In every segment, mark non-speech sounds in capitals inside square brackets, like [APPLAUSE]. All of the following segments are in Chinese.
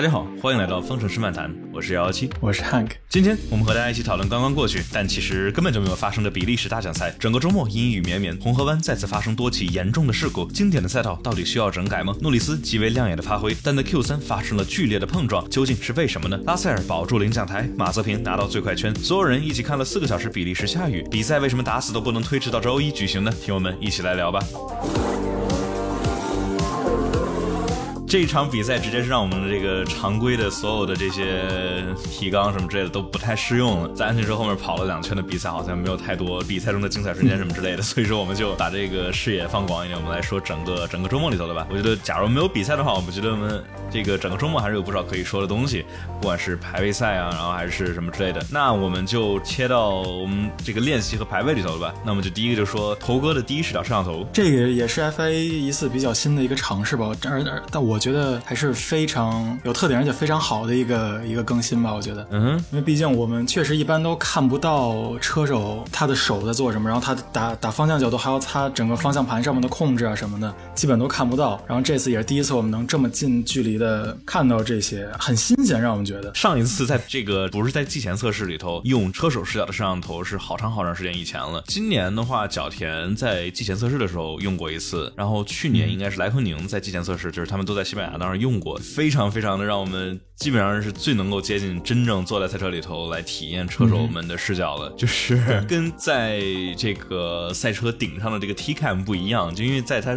大家好，欢迎来到方程式漫谈，我是幺幺七，我是 Hank。今天我们和大家一起讨论刚刚过去，但其实根本就没有发生的比利时大奖赛。整个周末阴雨绵绵，红河湾再次发生多起严重的事故。经典的赛道到底需要整改吗？诺里斯极为亮眼的发挥，但在 Q 三发生了剧烈的碰撞，究竟是为什么呢？拉塞尔保住领奖台，马泽平拿到最快圈，所有人一起看了四个小时比利时下雨比赛，为什么打死都不能推迟到周一举行呢？听我们一起来聊吧。这一场比赛直接是让我们的这个常规的所有的这些提纲什么之类的都不太适用了。在安全车后面跑了两圈的比赛，好像没有太多比赛中的精彩瞬间什么之类的，[LAUGHS] 所以说我们就把这个视野放广一点，我们来说整个整个周末里头的吧。我觉得，假如没有比赛的话，我们觉得我们这个整个周末还是有不少可以说的东西，不管是排位赛啊，然后还是什么之类的。那我们就切到我们这个练习和排位里头了吧。那我们就第一个就说头哥的第一视角摄像头，这个也是 FIA 一次比较新的一个尝试吧。而而但我觉得还是非常有特点，而且非常好的一个一个更新吧。我觉得，嗯，因为毕竟我们确实一般都看不到车手他的手在做什么，然后他打打方向角度，还有他整个方向盘上面的控制啊什么的，基本都看不到。然后这次也是第一次我们能这么近距离的看到这些，很新鲜，让我们觉得。上一次在这个不是在季前测试里头用车手视角的摄像头是好长好长时间以前了。今年的话，角田在季前测试的时候用过一次，然后去年应该是莱科宁在季前测试，就是他们都在西班牙当时用过。非常非常的让我们基本上是最能够接近真正坐在赛车里头来体验车手们的视角了，就是跟在这个赛车顶上的这个 T cam 不一样，就因为在他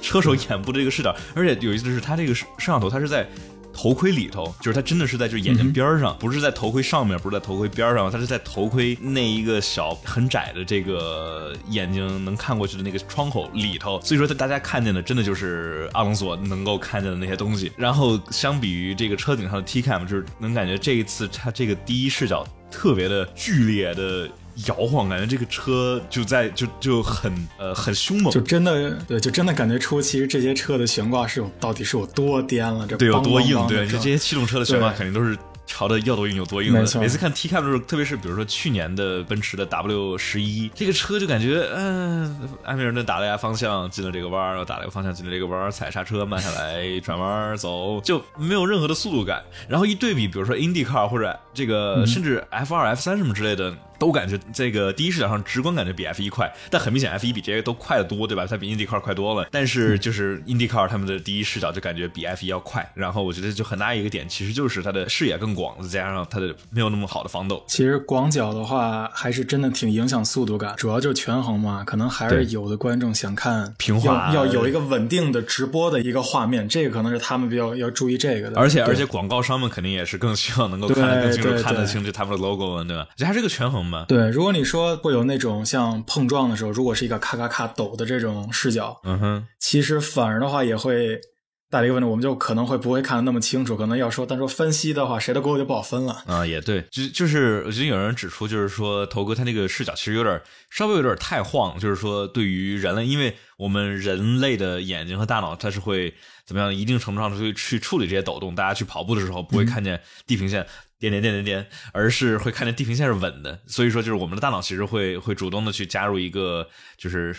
车手眼部的这个视角，而且有意思的是，他这个摄像头它是在。头盔里头，就是它真的是在就眼睛边上，不是在头盔上面，不是在头盔边上，它是在头盔那一个小很窄的这个眼睛能看过去的那个窗口里头。所以说，大家看见的真的就是阿隆索能够看见的那些东西。然后，相比于这个车顶上。的 T cam，就是能感觉这一次它这个第一视角特别的剧烈的。摇晃，感觉这个车就在就就很呃很凶猛，就真的对，就真的感觉出其实这些车的悬挂是有到底是有多颠了，这对有多硬，对，这这些气动车的悬挂肯定都是。调的要多硬有多硬的，每次看 T Cap 的时候，特别是比如说去年的奔驰的 W 十一，这个车就感觉，嗯，安培尔顿打了一下方向进了这个弯儿，又打了一个方向进了这个弯儿，踩刹车慢下来转弯走，就没有任何的速度感。然后一对比，比如说 IndyCar 或者这个甚至 F 二、F 三什么之类的，都感觉这个第一视角上直观感觉比 F 一快，但很明显 F 一比这些都快得多，对吧？它比 IndyCar 快多了。但是就是 IndyCar 他们的第一视角就感觉比 F 一要快。然后我觉得就很大一个点，其实就是它的视野更广，再加上它的没有那么好的防抖。其实广角的话，还是真的挺影响速度感，主要就是权衡嘛。可能还是有的观众想看平滑，要有一个稳定的直播的一个画面，这个可能是他们比较要注意这个的。而且而且广告商们肯定也是更希望能够看得更清楚，看得清楚他们的 logo，对吧？这还是个权衡嘛。对，如果你说会有那种像碰撞的时候，如果是一个咔咔咔抖的这种视角，嗯哼，其实反而的话也会。带来一个问题，我们就可能会不会看得那么清楚，可能要说，但说分析的话，谁的锅就不好分了啊。也对，就就是我觉得有人指出，就是说头哥他那个视角其实有点稍微有点太晃，就是说对于人类，因为我们人类的眼睛和大脑，它是会怎么样，一定程度上去去处理这些抖动。大家去跑步的时候不会看见地平线。点点点点点，而是会看见地平线是稳的，所以说就是我们的大脑其实会会主动的去加入一个就是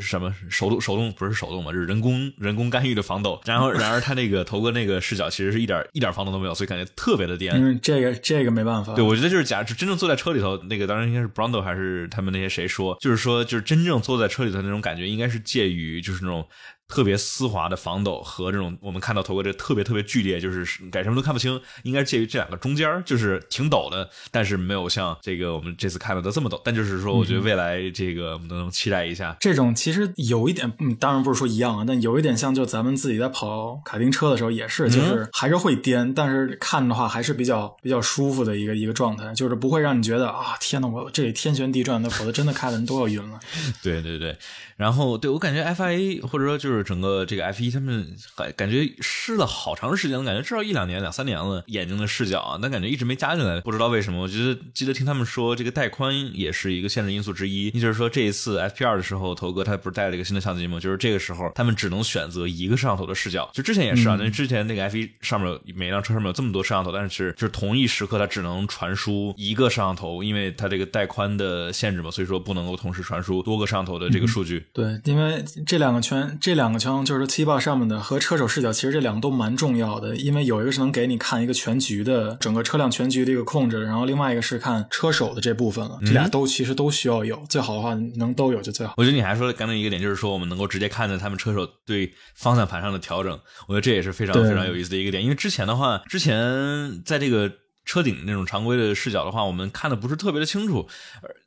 什么手动手动不是手动嘛，就是人工人工干预的防抖。然后然而他那个头哥那个视角其实是一点一点防抖都没有，所以感觉特别的颠。嗯，这个这个没办法。对，我觉得就是假真正坐在车里头，那个当然应该是 Brando 还是他们那些谁说，就是说就是真正坐在车里头那种感觉，应该是介于就是那种。特别丝滑的防抖和这种我们看到头哥这特别特别剧烈，就是改什么都看不清，应该介于这两个中间，就是挺抖的，但是没有像这个我们这次看到的这么抖。但就是说，我觉得未来这个我们能期待一下。这种其实有一点，嗯，当然不是说一样啊，但有一点像，就咱们自己在跑卡丁车的时候也是，就是还是会颠，但是看的话还是比较比较舒服的一个一个状态，就是不会让你觉得啊，天呐，我这里天旋地转的，否则真的看的人都要晕了。对 [LAUGHS] 对对。然后，对我感觉 FIA 或者说就是整个这个 F1，他们感感觉试了好长时间，感觉至少一两年、两三年了，眼睛的视角啊，但感觉一直没加进来，不知道为什么。我觉得记得听他们说，这个带宽也是一个限制因素之一。也就是说，这一次 FP 二的时候，头哥他不是带了一个新的相机吗？就是这个时候，他们只能选择一个摄像头的视角。就之前也是啊，那之前那个 F1 上面每辆车上面有这么多摄像头，但是就是同一时刻它只能传输一个摄像头，因为它这个带宽的限制嘛，所以说不能够同时传输多个摄像头的这个数据。对，因为这两个圈，这两两个枪，就是七八上面的和车手视角，其实这两个都蛮重要的，因为有一个是能给你看一个全局的整个车辆全局的一个控制，然后另外一个是看车手的这部分了。这俩都其实都需要有，最好的话能都有就最好。我觉得你还说刚才一个点，就是说我们能够直接看到他们车手对方向盘上的调整，我觉得这也是非常非常有意思的一个点。因为之前的话，之前在这个。车顶那种常规的视角的话，我们看的不是特别的清楚，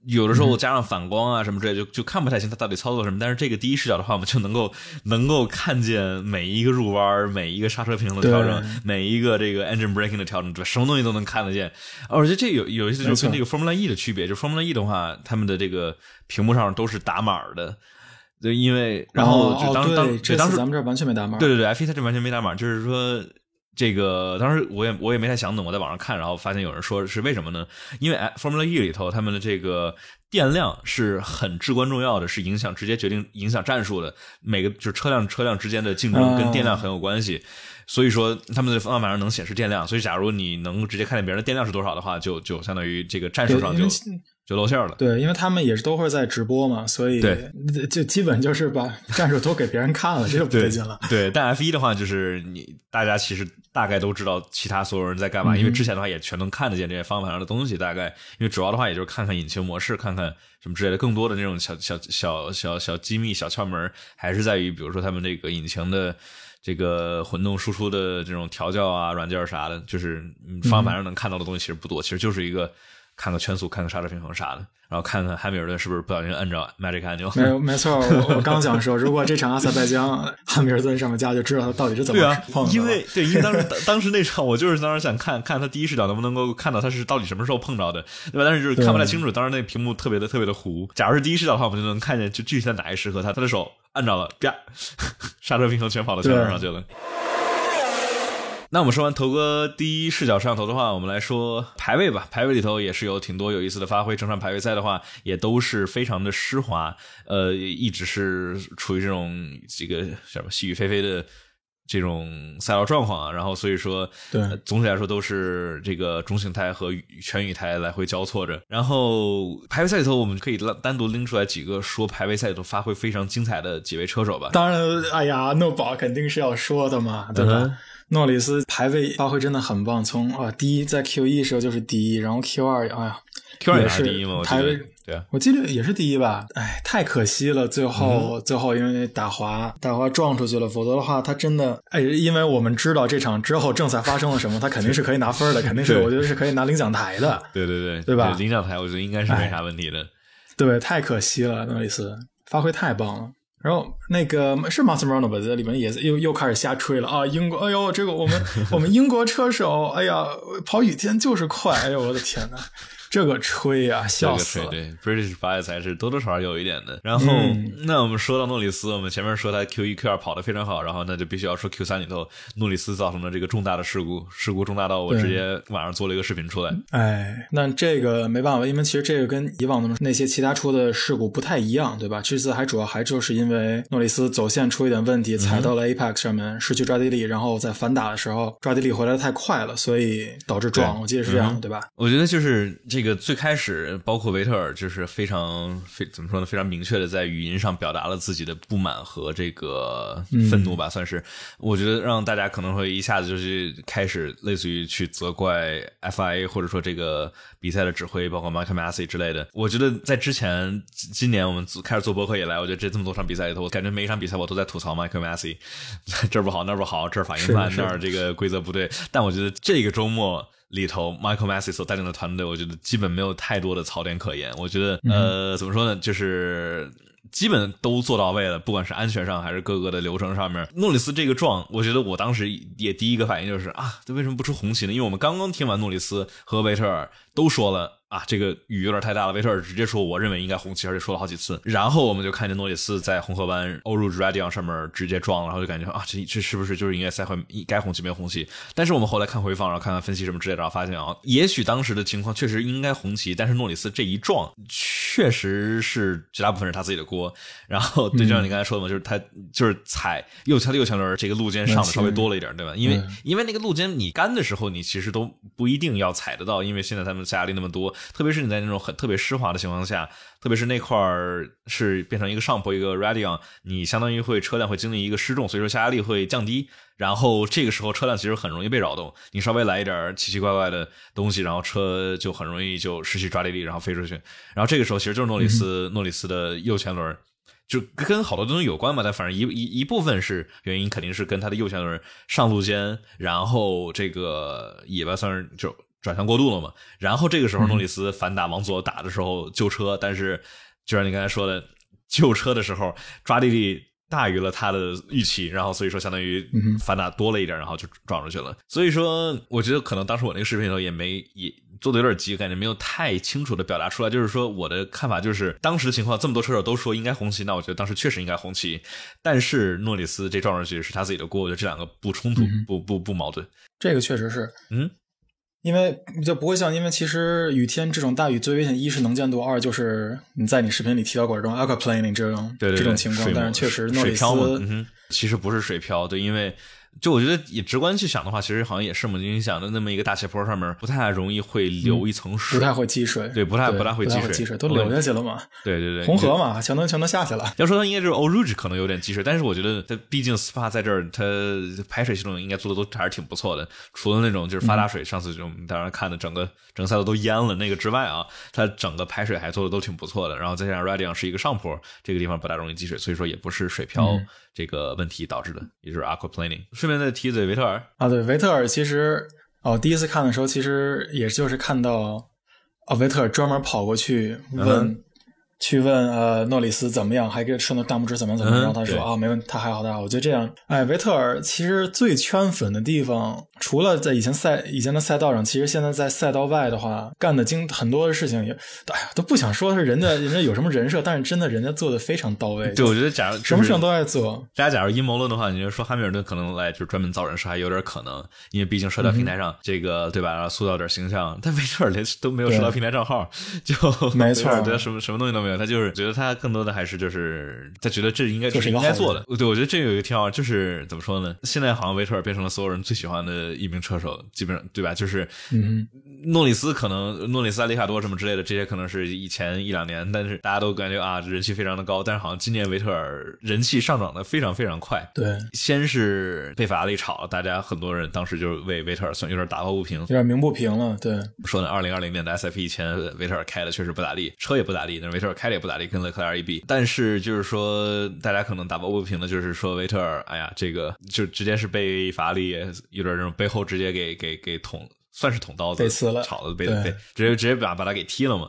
有的时候加上反光啊什么之类，就就看不太清它到底操作什么。但是这个第一视角的话，我们就能够能够看见每一个入弯、每一个刹车平衡的调整、每一个这个 engine braking 的调整，对，什么东西都能看得见。而且这有有一些就是跟这个 Formula E 的区别，就 Formula E 的话，他们的这个屏幕上都是打码的，对，因为然后就当当这当时咱们这完全没打码，对对对，F1 它这完全没打码，就是说。这个当时我也我也没太想懂，我在网上看，然后发现有人说是为什么呢？因为 Formula E 里头他们的这个电量是很至关重要的，是影响直接决定影响战术的。每个就是车辆车辆之间的竞争跟电量很有关系，所以说他们的方向盘上能显示电量。所以假如你能直接看见别人的电量是多少的话，就就相当于这个战术上就。就露馅了，对，因为他们也是都会在直播嘛，所以就基本就是把 [LAUGHS] 战术都给别人看了，这就不对劲了。对，但 F 一的话，就是你大家其实大概都知道其他所有人在干嘛，因为之前的话也全能看得见这些方向盘上的东西。大概因为主要的话，也就是看看引擎模式，看看什么之类的，更多的那种小小小小小机密、小窍门，还是在于比如说他们这个引擎的这个混动输出的这种调教啊、软件啥的，就是方向盘上能看到的东西其实不多，其实就是一个。看个圈速，看个刹车平衡啥的，然后看看汉密尔顿是不是不小心摁着 magic 按钮。没有，没错，[LAUGHS] 我我刚想说，如果这场阿塞拜疆 [LAUGHS] 汉密尔顿上面加，就知道他到底是怎么碰的。因为对，因为当时 [LAUGHS] 当时那场，我就是当时想看看他第一视角能不能够看到他是到底什么时候碰着的，对吧？但是就是看不太清楚，当时那屏幕特别的特别的糊。假如是第一视角的话，我们就能看见就具体在哪一时刻，他他的手按着了，啪，刹车平衡全跑到圈上去了。那我们说完头哥第一视角摄像头的话，我们来说排位吧。排位里头也是有挺多有意思的发挥。整场排位赛的话，也都是非常的湿滑，呃，一直是处于这种这个什么细雨霏霏的这种赛道状况啊。然后所以说，对，总体来说都是这个中性胎和全雨胎来回交错着。然后排位赛里头，我们可以单独拎出来几个说排位赛里头发挥非常精彩的几位车手吧。当然，哎呀，诺宝肯定是要说的嘛，对吧？诺里斯排位发挥真的很棒，从啊第一在 Q 一时候就是第一，然后 Q 二哎呀，Q 二也是第一吗？排位对啊，我记得也是第一吧？哎，太可惜了，最后最后因为打滑打滑撞出去了，否则的话他真的哎，因为我们知道这场之后正赛发生了什么，他肯定是可以拿分的，肯定是 [LAUGHS] 我觉得是可以拿领奖台的。[LAUGHS] 对对对，对吧？领奖台我觉得应该是没啥问题的。对，太可惜了，诺里斯发挥太棒了。然后那个是 m a s t e r o n 吧，在里面也又又开始瞎吹了啊！英国，哎呦，这个我们我们英国车手，哎呀，跑雨天就是快，哎呦，我的天呐！这个吹呀，笑死了！对，British bias 还是多多少少有一点的。然后，那我们说到诺里斯，我们前面说他 Q 一、Q 二跑得非常好，然后那就必须要说 Q 三里头诺里斯造成的这个重大的事故，事故重大到我直接晚上做了一个视频出来。哎，那这个没办法，因为其实这个跟以往的那些其他出的事故不太一样，对吧？这次还主要还就是因为诺里斯走线出一点问题，踩到了 Apex 上面，失去抓地力，然后在反打的时候抓地力回来的太快了，所以导致撞。我记得是这样，对吧？我觉得就是这个最开始。包括维特尔就是非常非怎么说呢？非常明确的在语音上表达了自己的不满和这个愤怒吧，算是。我觉得让大家可能会一下子就是开始类似于去责怪 FIA 或者说这个比赛的指挥，包括 Michael Massey 之类的。我觉得在之前今年我们开始做博客以来，我觉得这这么多场比赛里头，我感觉每一场比赛我都在吐槽 Michael [LAUGHS] Massey，这儿不好那儿不好，这儿反应慢那儿这个规则不对。但我觉得这个周末。里头，Michael Massey 所带领的团队，我觉得基本没有太多的槽点可言。我觉得，呃，怎么说呢，就是基本都做到位了，不管是安全上还是各个的流程上面。诺里斯这个撞，我觉得我当时也第一个反应就是啊，这为什么不出红旗呢？因为我们刚刚听完诺里斯和维特尔都说了。啊，这个雨有点太大了。维特尔直接说：“我认为应该红旗，而且说了好几次。”然后我们就看见诺里斯在红河湾欧入 Radion 上面直接撞了，然后就感觉啊，这这是不是就是应该赛会该红旗没有红旗？但是我们后来看回放，然后看看分析什么之类的，然后发现啊，也许当时的情况确实应该红旗，但是诺里斯这一撞确实是绝大部分是他自己的锅。然后对，就像你刚才说的嘛，就是他就是踩右前右前轮这个路肩上的稍微多了一点，对吧？因为因为那个路肩你干的时候，你其实都不一定要踩得到，因为现在他们下压力那么多。特别是你在那种很特别湿滑的情况下，特别是那块儿是变成一个上坡一个 radion，你相当于会车辆会经历一个失重，所以说下压力会降低，然后这个时候车辆其实很容易被扰动，你稍微来一点奇奇怪怪的东西，然后车就很容易就失去抓地力，然后飞出去。然后这个时候其实就是诺里斯诺里斯的右前轮。就跟好多东西有关嘛，但反正一一一部分是原因，肯定是跟他的右前轮上路肩，然后这个尾巴算是就转向过度了嘛。然后这个时候诺里斯反打往左打的时候救车，但是就像你刚才说的，救车的时候抓地力大于了他的预期，然后所以说相当于反打多了一点，然后就撞出去了。所以说，我觉得可能当时我那个视频里头也没也。做的有点急，感觉没有太清楚的表达出来。就是说，我的看法就是，当时的情况，这么多车手都说应该红旗，那我觉得当时确实应该红旗。但是诺里斯这撞上去是他自己的锅，我觉得这两个不冲突，不不不矛盾。这个确实是，嗯，因为就不会像，因为其实雨天这种大雨最危险，一是能见度，二就是你在你视频里提到过这种 aquaplaning 这种这种情况，但是确实诺里斯其实不是水漂，对，因为。就我觉得，以直观去想的话，其实好像也是嘛。你想的那么一个大斜坡上面，不太容易会留一层水，不太会积水，对，不太不太会积水，积水都流下去了嘛。对对对，[LAUGHS] 红河嘛，全都全都下去了。要说它应该就是 o Rouge 可能有点积水，但是我觉得它毕竟 SPA 在这儿，它排水系统应该做的都还是挺不错的。除了那种就是发大水，上次就当然看的整个整个赛道都淹了那个之外啊，它整个排水还做的都挺不错的。然后再加上 Radion 是一个上坡，这个地方不大容易积水，所以说也不是水漂。这个问题导致的，也就是 aquaplaning。顺便再提嘴维特尔啊，对维特尔，其实哦，第一次看的时候，其实也就是看到啊，维特尔专门跑过去问。去问呃诺里斯怎么样，还给顺着大拇指怎么样怎么样，然后他说啊没问题，他还好他好。我觉得这样，哎，维特尔其实最圈粉的地方，除了在以前赛以前的赛道上，其实现在在赛道外的话，干的经很多的事情也，哎呀都不想说是人家人家有什么人设，但是真的人家做的非常到位。[LAUGHS] 对，我觉得假如什么事情都爱做。大家假如阴谋论的话，你就说汉密尔顿可能来就是专门造人设还有点可能，因为毕竟社交平台上这个对吧，塑造点形象。但维特尔连都没有社交平台账号，就没错，对什么什么东西都没有，他就是觉得他。更多的还是就是他觉得这应该就是应该做的，对我觉得这有一个挺好，就是怎么说呢？现在好像维特尔变成了所有人最喜欢的一名车手，基本上对吧？就是嗯诺里斯可能诺里斯、阿里卡多什么之类的，这些可能是以前一两年，但是大家都感觉啊人气非常的高，但是好像今年维特尔人气上涨的非常非常快。对，先是被法拉利炒，大家很多人当时就是为维特尔算有点打抱不平，有点鸣不平了。对，说呢，二零二零年的 S F 一前维特尔开的确实不咋地，车也不咋地，但是维特尔开的也不咋地，跟勒克。莱尔一比但是就是说，大家可能打抱不平的，就是说维特尔，哎呀，这个就直接是被法拉利有点这种背后直接给给给捅，算是捅刀子，被刺了炒的被被直接直接把把他给踢了嘛。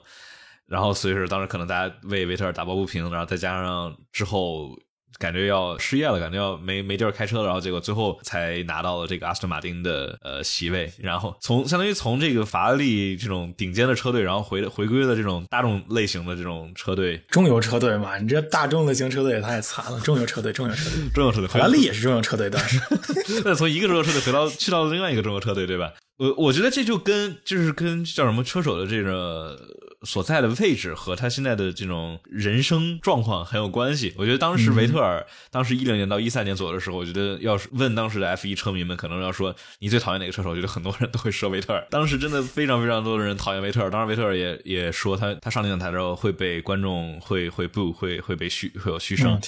然后所以说当时可能大家为维特尔打抱不平，然后再加上之后。感觉要失业了，感觉要没没地儿开车了，然后结果最后才拿到了这个阿斯顿马丁的呃席位，然后从相当于从这个法拉利这种顶尖的车队，然后回回归了这种大众类型的这种车队，中游车队嘛，你这大众类型车队也太惨了，中游车队，中游车队，[LAUGHS] 中游车队，法拉利也是中游车队，当时 [LAUGHS] 那从一个中游车队回到去到了另外一个中游车队，对吧？我我觉得这就跟就是跟叫什么车手的这个。所在的位置和他现在的这种人生状况很有关系。我觉得当时维特尔，当时一零年到一三年左右的时候，我觉得要是问当时的 F 一车迷们，可能要说你最讨厌哪个车手，我觉得很多人都会说维特尔。当时真的非常非常多的人讨厌维特尔。当时维特尔也也说他他上领奖台之后会被观众会会不会会被嘘会有嘘声。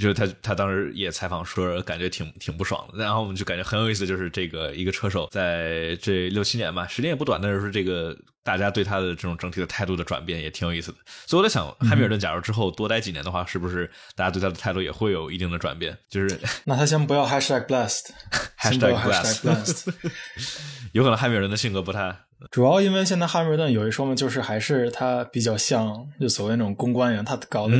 就是他他当时也采访说感觉挺挺不爽的。然后我们就感觉很有意思，就是这个一个车手在这六七年吧，时间也不短，但是说这个。大家对他的这种整体的态度的转变也挺有意思的，所以我在想，汉密尔顿假如之后多待几年的话，是不是大家对他的态度也会有一定的转变？就是 [LAUGHS] 那他先不要 hashtag blessed，hashtag [LAUGHS] blessed，[LAUGHS] 有可能汉密尔顿的性格不太。主要因为现在汉密尔顿有一说嘛，就是还是他比较像就所谓那种公关一样，他搞的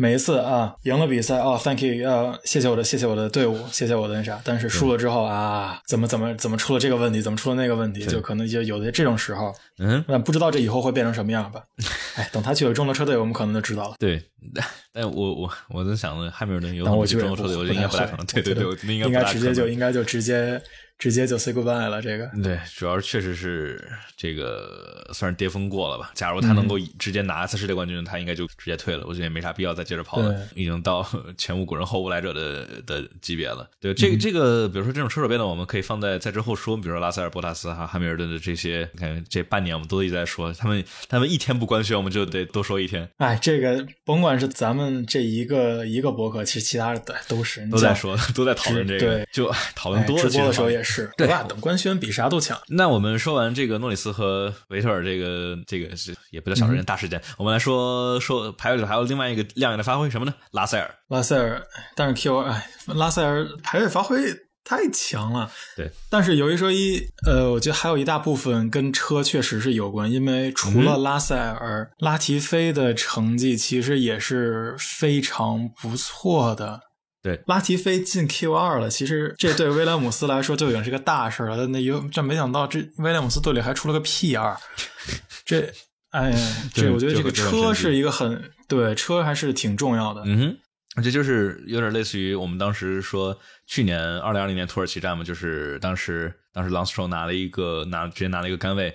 每一次啊赢了比赛哦，thank you，呃，谢谢我的谢谢我的队伍，谢谢我的那啥，但是输了之后啊，怎么怎么怎么出了这个问题，怎么出了那个问题，就可能就有的这种时候，嗯，那不知道这以后会变成什么样吧？哎，等他去了中国车队，我们可能就知道了。对，[LAUGHS] 但我我我在想呢，汉密尔顿有但我比觉得中说的，我觉得应该不太可能。对对对，应该应该直接就应该就直接直接就 say goodbye 了。这个对，主要是确实是这个算是巅峰过了吧。假如他能够直接拿一次世界冠军，他应该就直接退了。我觉得也没啥必要再接着跑了，已经到 [LAUGHS] 前无古人后无来者的的级别了。对，这个这个，比如说这种车手变动，我们可以放在在之后说。比如说拉塞尔、博塔斯哈、汉密尔顿的这些，你看这半年我们都一直在说他们，他们一天不官宣，我们就得多说一天。哎，这个甭管是咱们这一个一个博客，其实其他的都是都在说，[LAUGHS] 都在讨论这个，对，就讨论多了。直播的时候也是，对吧？等官宣比啥都强。那我们说完这个诺里斯和维特尔，这个这个是也不叫小事件，大事件。我们来说说排位里还有另外一个亮眼的发挥，什么呢？拉塞尔，拉塞尔，但是 Q 哎，拉塞尔排位发挥太强了。对，但是有一说一，呃，我觉得还有一大部分跟车确实是有关，因为除了拉塞尔，拉提菲的成绩其实也是非常不错的。对，拉提菲进 Q 二了，其实这对威廉姆斯来说就已经是个大事了。那有这没想到，这威廉姆斯队里还出了个 P 二，[LAUGHS] 这哎，这我觉得这个车是一个很对车还是挺重要的。嗯哼，这就是有点类似于我们当时说去年二零二零年土耳其站嘛，就是当时当时 l a n s t r o 拿了一个拿直接拿了一个杆位，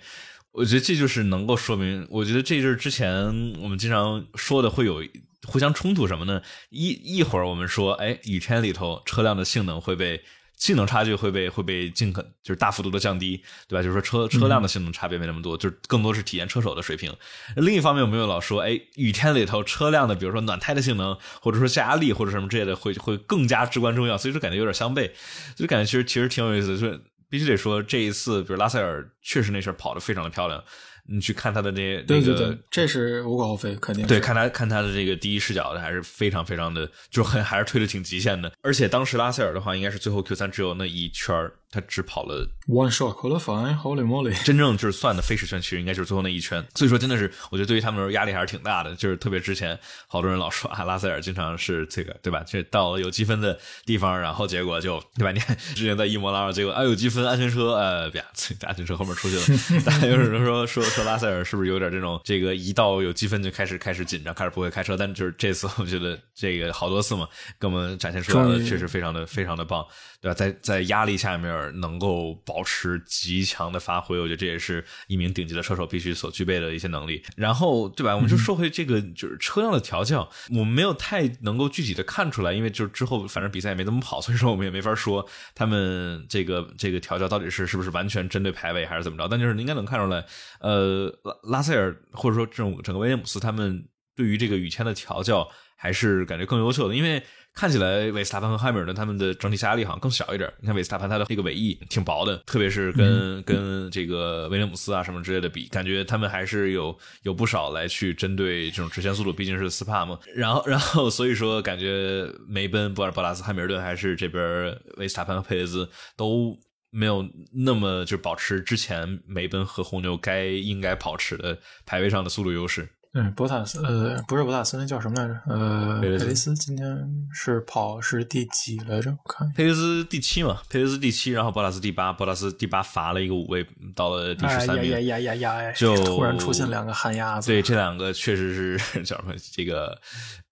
我觉得这就是能够说明，我觉得这就是之前我们经常说的会有。互相冲突什么呢？一一会儿我们说，哎，雨天里头车辆的性能会被性能差距会被会被尽可就是大幅度的降低，对吧？就是说车车辆的性能差别没那么多，就是更多是体验车手的水平。[LAUGHS] 另一方面，我们又老说，哎，雨天里头车辆的，比如说暖胎的性能，或者说下压力或者什么之类的，会会更加至关重要。所以说感觉有点相悖，就感觉其实其实挺有意思的。就必须得说，这一次，比如拉塞尔确实那事儿跑得非常的漂亮。你去看他的那对对对，这是无可厚非，肯定对。看他看他的这个第一视角的，还是非常非常的，就很还是推的挺极限的。而且当时拉塞尔的话，应该是最后 Q 三只有那一圈儿。他只跑了 one shot qualifying，Holy moly！[LAUGHS] 真正就是算的飞驰圈，其实应该就是最后那一圈。所以说，真的是我觉得对于他们来说压力还是挺大的。就是特别之前，好多人老说啊，拉塞尔经常是这个，对吧？这到了有积分的地方，然后结果就对吧？你看之前在伊莫拉，结果啊有积分，安全车呃，别安全车后面出去了。[LAUGHS] 大家有人说说说拉塞尔是不是有点这种这个一到有积分就开始开始紧张，开始不会开车？但就是这次我觉得这个好多次嘛，给我们展现出来的确实非常的非常的棒。对吧？在在压力下面能够保持极强的发挥，我觉得这也是一名顶级的车手必须所具备的一些能力。然后，对吧？我们就说回这个，就是车辆的调教，我们没有太能够具体的看出来，因为就是之后反正比赛也没怎么跑，所以说我们也没法说他们这个这个调教到底是是不是完全针对排位还是怎么着。但就是应该能看出来，呃，拉拉塞尔或者说这种整个威廉姆斯他们对于这个雨天的调教还是感觉更优秀的，因为。看起来维斯塔潘和汉密尔顿他们的整体下压力好像更小一点。你看维斯塔潘他的那个尾翼挺薄的，特别是跟跟这个威廉姆斯啊什么之类的比，感觉他们还是有有不少来去针对这种直线速度，毕竟是斯帕嘛。然后然后所以说感觉梅奔、不管是博拉斯、汉密尔顿还是这边维斯塔潘和佩雷兹都没有那么就保持之前梅奔和红牛该应该保持的排位上的速度优势。嗯，博塔斯，呃，不是博塔斯，那叫什么来着？呃，佩雷斯今天是跑是第几来着？我看佩雷斯第七嘛，佩雷斯第七，然后博塔斯第八，博塔斯第八罚了一个五位，到了第十三名。呀呀呀呀呀！就突然出现两个旱鸭子。对，这两个确实是 [LAUGHS] 叫什么？这个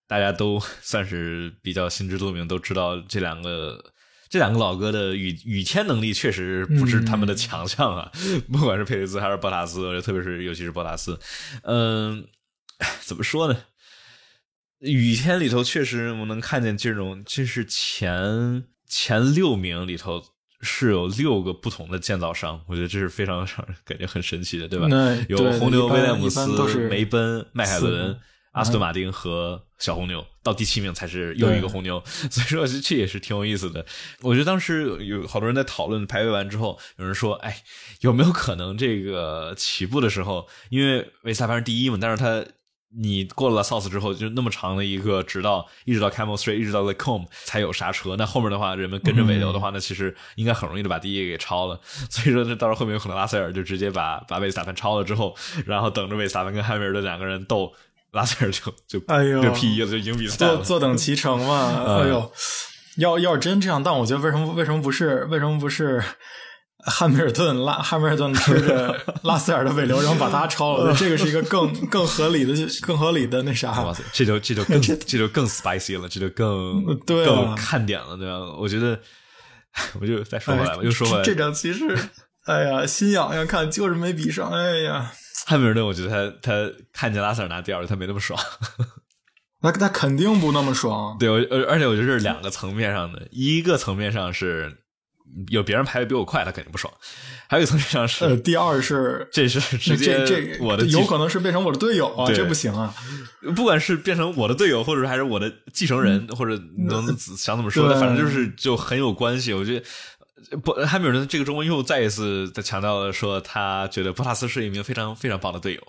大家都 [LAUGHS] 算是比较心知肚明，都知道这两个这两个老哥的雨雨天能力确实不是他们的强项啊。[LAUGHS] 不管是佩雷斯还是博塔斯，特别是尤其是博塔斯，嗯。[LAUGHS] 怎么说呢？雨天里头确实我能看见这种，这是前前六名里头是有六个不同的建造商，我觉得这是非常让人感觉很神奇的，对吧？有红牛、威廉姆斯、梅奔、迈凯伦、阿斯顿马丁和小红牛，到第七名才是又一个红牛，[LAUGHS] 所以说这也是挺有意思的。我觉得当时有好多人在讨论排位完之后，有人说：“哎，有没有可能这个起步的时候，因为维斯塔潘是第一嘛，但是他。”你过了 South 之后，就那么长的一个，直到一直到 Camel Street，一直到 The Combe 才有刹车。那后面的话，人们跟着尾流的话，那其实应该很容易的把第一给超了。所以说，那到时候后面有可能拉塞尔就直接把把维斯塔潘超了之后，然后等着维斯塔潘跟汉密尔顿两个人斗，拉塞尔就就哎呦就 P 一了，就赢比赛。坐坐等其成嘛。[LAUGHS] 哎呦，要要是真这样，但我觉得为什么为什么不是为什么不是？汉密尔顿拉汉密尔顿吃着拉塞尔的尾流，然后把他超了，这个是一个更 [LAUGHS] 更合理的、更合理的那啥。哇塞，这就这就更 [LAUGHS] 这就更 spicy 了，这就更对更看点了，对吧？我觉得，[LAUGHS] 我就再说回来吧，又说回来，这场其实，哎呀，心痒痒，看就是没比上，哎呀，汉密尔顿，我觉得他他看见拉塞尔拿第二，他没那么爽。那他肯定不那么爽。对，我而而且我觉得是两个层面上的，一个层面上是。有别人排的比我快，他肯定不爽。还有一层面上是，呃，第二是，这是直接这我的有可能是变成我的队友啊，这不行啊。不管是变成我的队友，或者还是我的继承人，或者能想怎么说的，反正就是就很有关系。我觉得不，汉密尔顿这个中文又再一次的强调了，说他觉得博塔斯是一名非常非常棒的队友。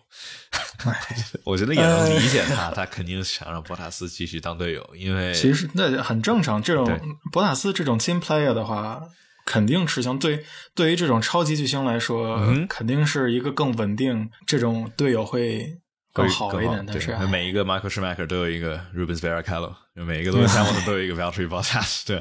[LAUGHS] 我觉得也能理解他，他肯定想让博塔斯继续当队友，因为其实那很正常。这种博塔斯这种 team player 的话。肯定吃香对对于这种超级巨星来说，嗯肯定是一个更稳定，这种队友会更好一点。但是每一个 Michael Schumacher 都有一个 Rubens Barrichello。每一个东西项目都有一个 Valtteri Bottas，对，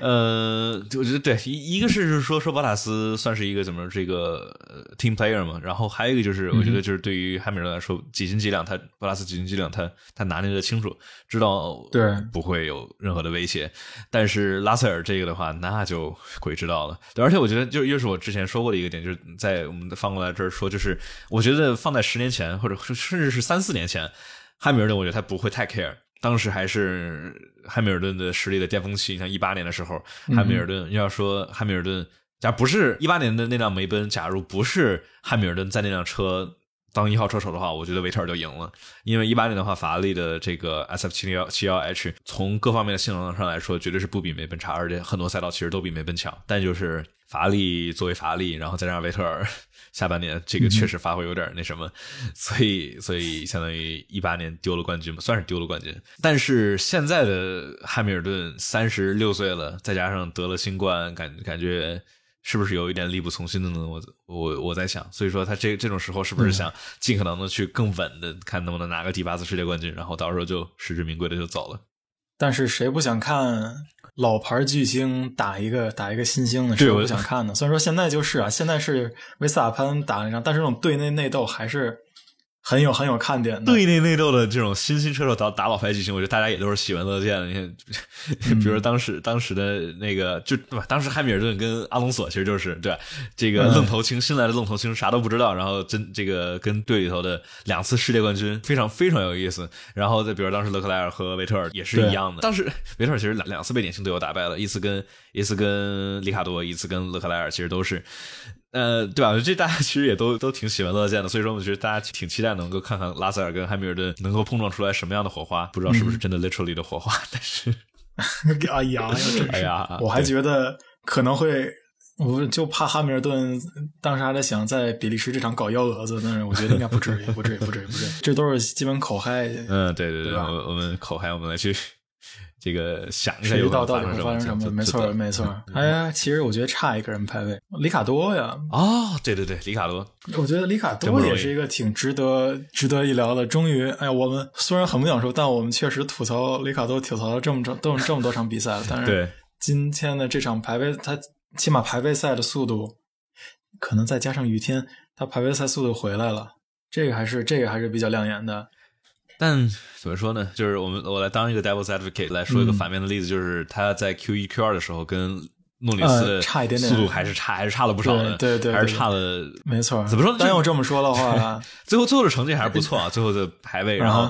呃，我觉得对，一一个是说说博塔斯算是一个怎么这个 team player 嘛，然后还有一个就是我觉得就是对于汉密尔顿来说几斤几两，他博塔斯几斤几两，他他拿捏的清楚，知道对不会有任何的威胁，但是拉塞尔这个的话那就鬼知道了，对，而且我觉得就又是我之前说过的一个点，就是在我们放过来这儿说，就是我觉得放在十年前或者甚至是三四年前，汉密尔顿我觉得他不会太 care。当时还是汉密尔顿的实力的巅峰期，像一八年的时候，汉密尔顿要说汉密尔顿，假如不是一八年的那辆梅奔，假如不是汉密尔顿在那辆车当一号车手的话，我觉得维特尔就赢了。因为一八年的话，法拉利的这个 S F 七零幺七幺 H 从各方面的性能上来说，绝对是不比梅奔差，而且很多赛道其实都比梅奔强。但就是法拉利作为法拉利，然后再加上维特尔。下半年这个确实发挥有点那什么，所以所以相当于一八年丢了冠军嘛，算是丢了冠军。但是现在的汉密尔顿三十六岁了，再加上得了新冠，感感觉是不是有一点力不从心的呢？我我我在想，所以说他这这种时候是不是想尽可能的去更稳的，看能不能拿个第八次世界冠军，然后到时候就实至名归的就走了。但是谁不想看？老牌巨星打一个打一个新星呢，是我不想看呢。虽然说现在就是啊，现在是维斯塔潘打了一仗，但是这种队内内斗还是。很有很有看点的，队内内斗的这种新兴车手打打老牌巨星，我觉得大家也都是喜闻乐见的。你看，[LAUGHS] 比如当时当时的那个，就对吧？当时汉密尔顿跟阿隆索其实就是对这个愣头青，新来的愣头青啥都不知道，然后真这个跟队里头的两次世界冠军非常非常有意思。然后再比如当时勒克莱尔和维特尔也是一样的，当时维特尔其实两两次被年轻队友打败了，一次跟一次跟里卡多，一次跟勒克莱尔，其实都是。呃，对吧？这大家其实也都都挺喜闻乐见的，所以说我觉得大家挺期待能够看看拉塞尔跟汉密尔顿能够碰撞出来什么样的火花。不知道是不是真的 literally 的火花，但是，[LAUGHS] 哎呀，哎呀，我还觉得可能会，我就怕汉密尔顿当时还在想在比利时这场搞幺蛾子，但是我觉得应该不至于，不至于，不至于，不至于，这都是基本口嗨。嗯，对对对，我我们口嗨，我们来去。这个想一下，到到底会发生什么？没错，没错。哎呀，其实我觉得差一个人排位，里卡多呀。哦，对对对，里卡多。我觉得里卡多也是一个挺值得值得一聊的。终于，哎呀，我们虽然很不想说，但我们确实吐槽里卡多吐槽了这么长都这么多场比赛了。但是今天的这场排位，他起码排位赛的速度，可能再加上雨天，他排位赛速度回来了，这个还是这个还是比较亮眼的。但怎么说呢？就是我们我来当一个 devil's advocate 来说一个反面的例子，就是他在 Q 一 Q 二的时候跟。诺里斯差一点点，速度还是差，还是差了不少的，对对，还是差了，没错。怎么说？单要这么说的话，[LAUGHS] 最后最后的成绩还是不错啊，最后的排位，然后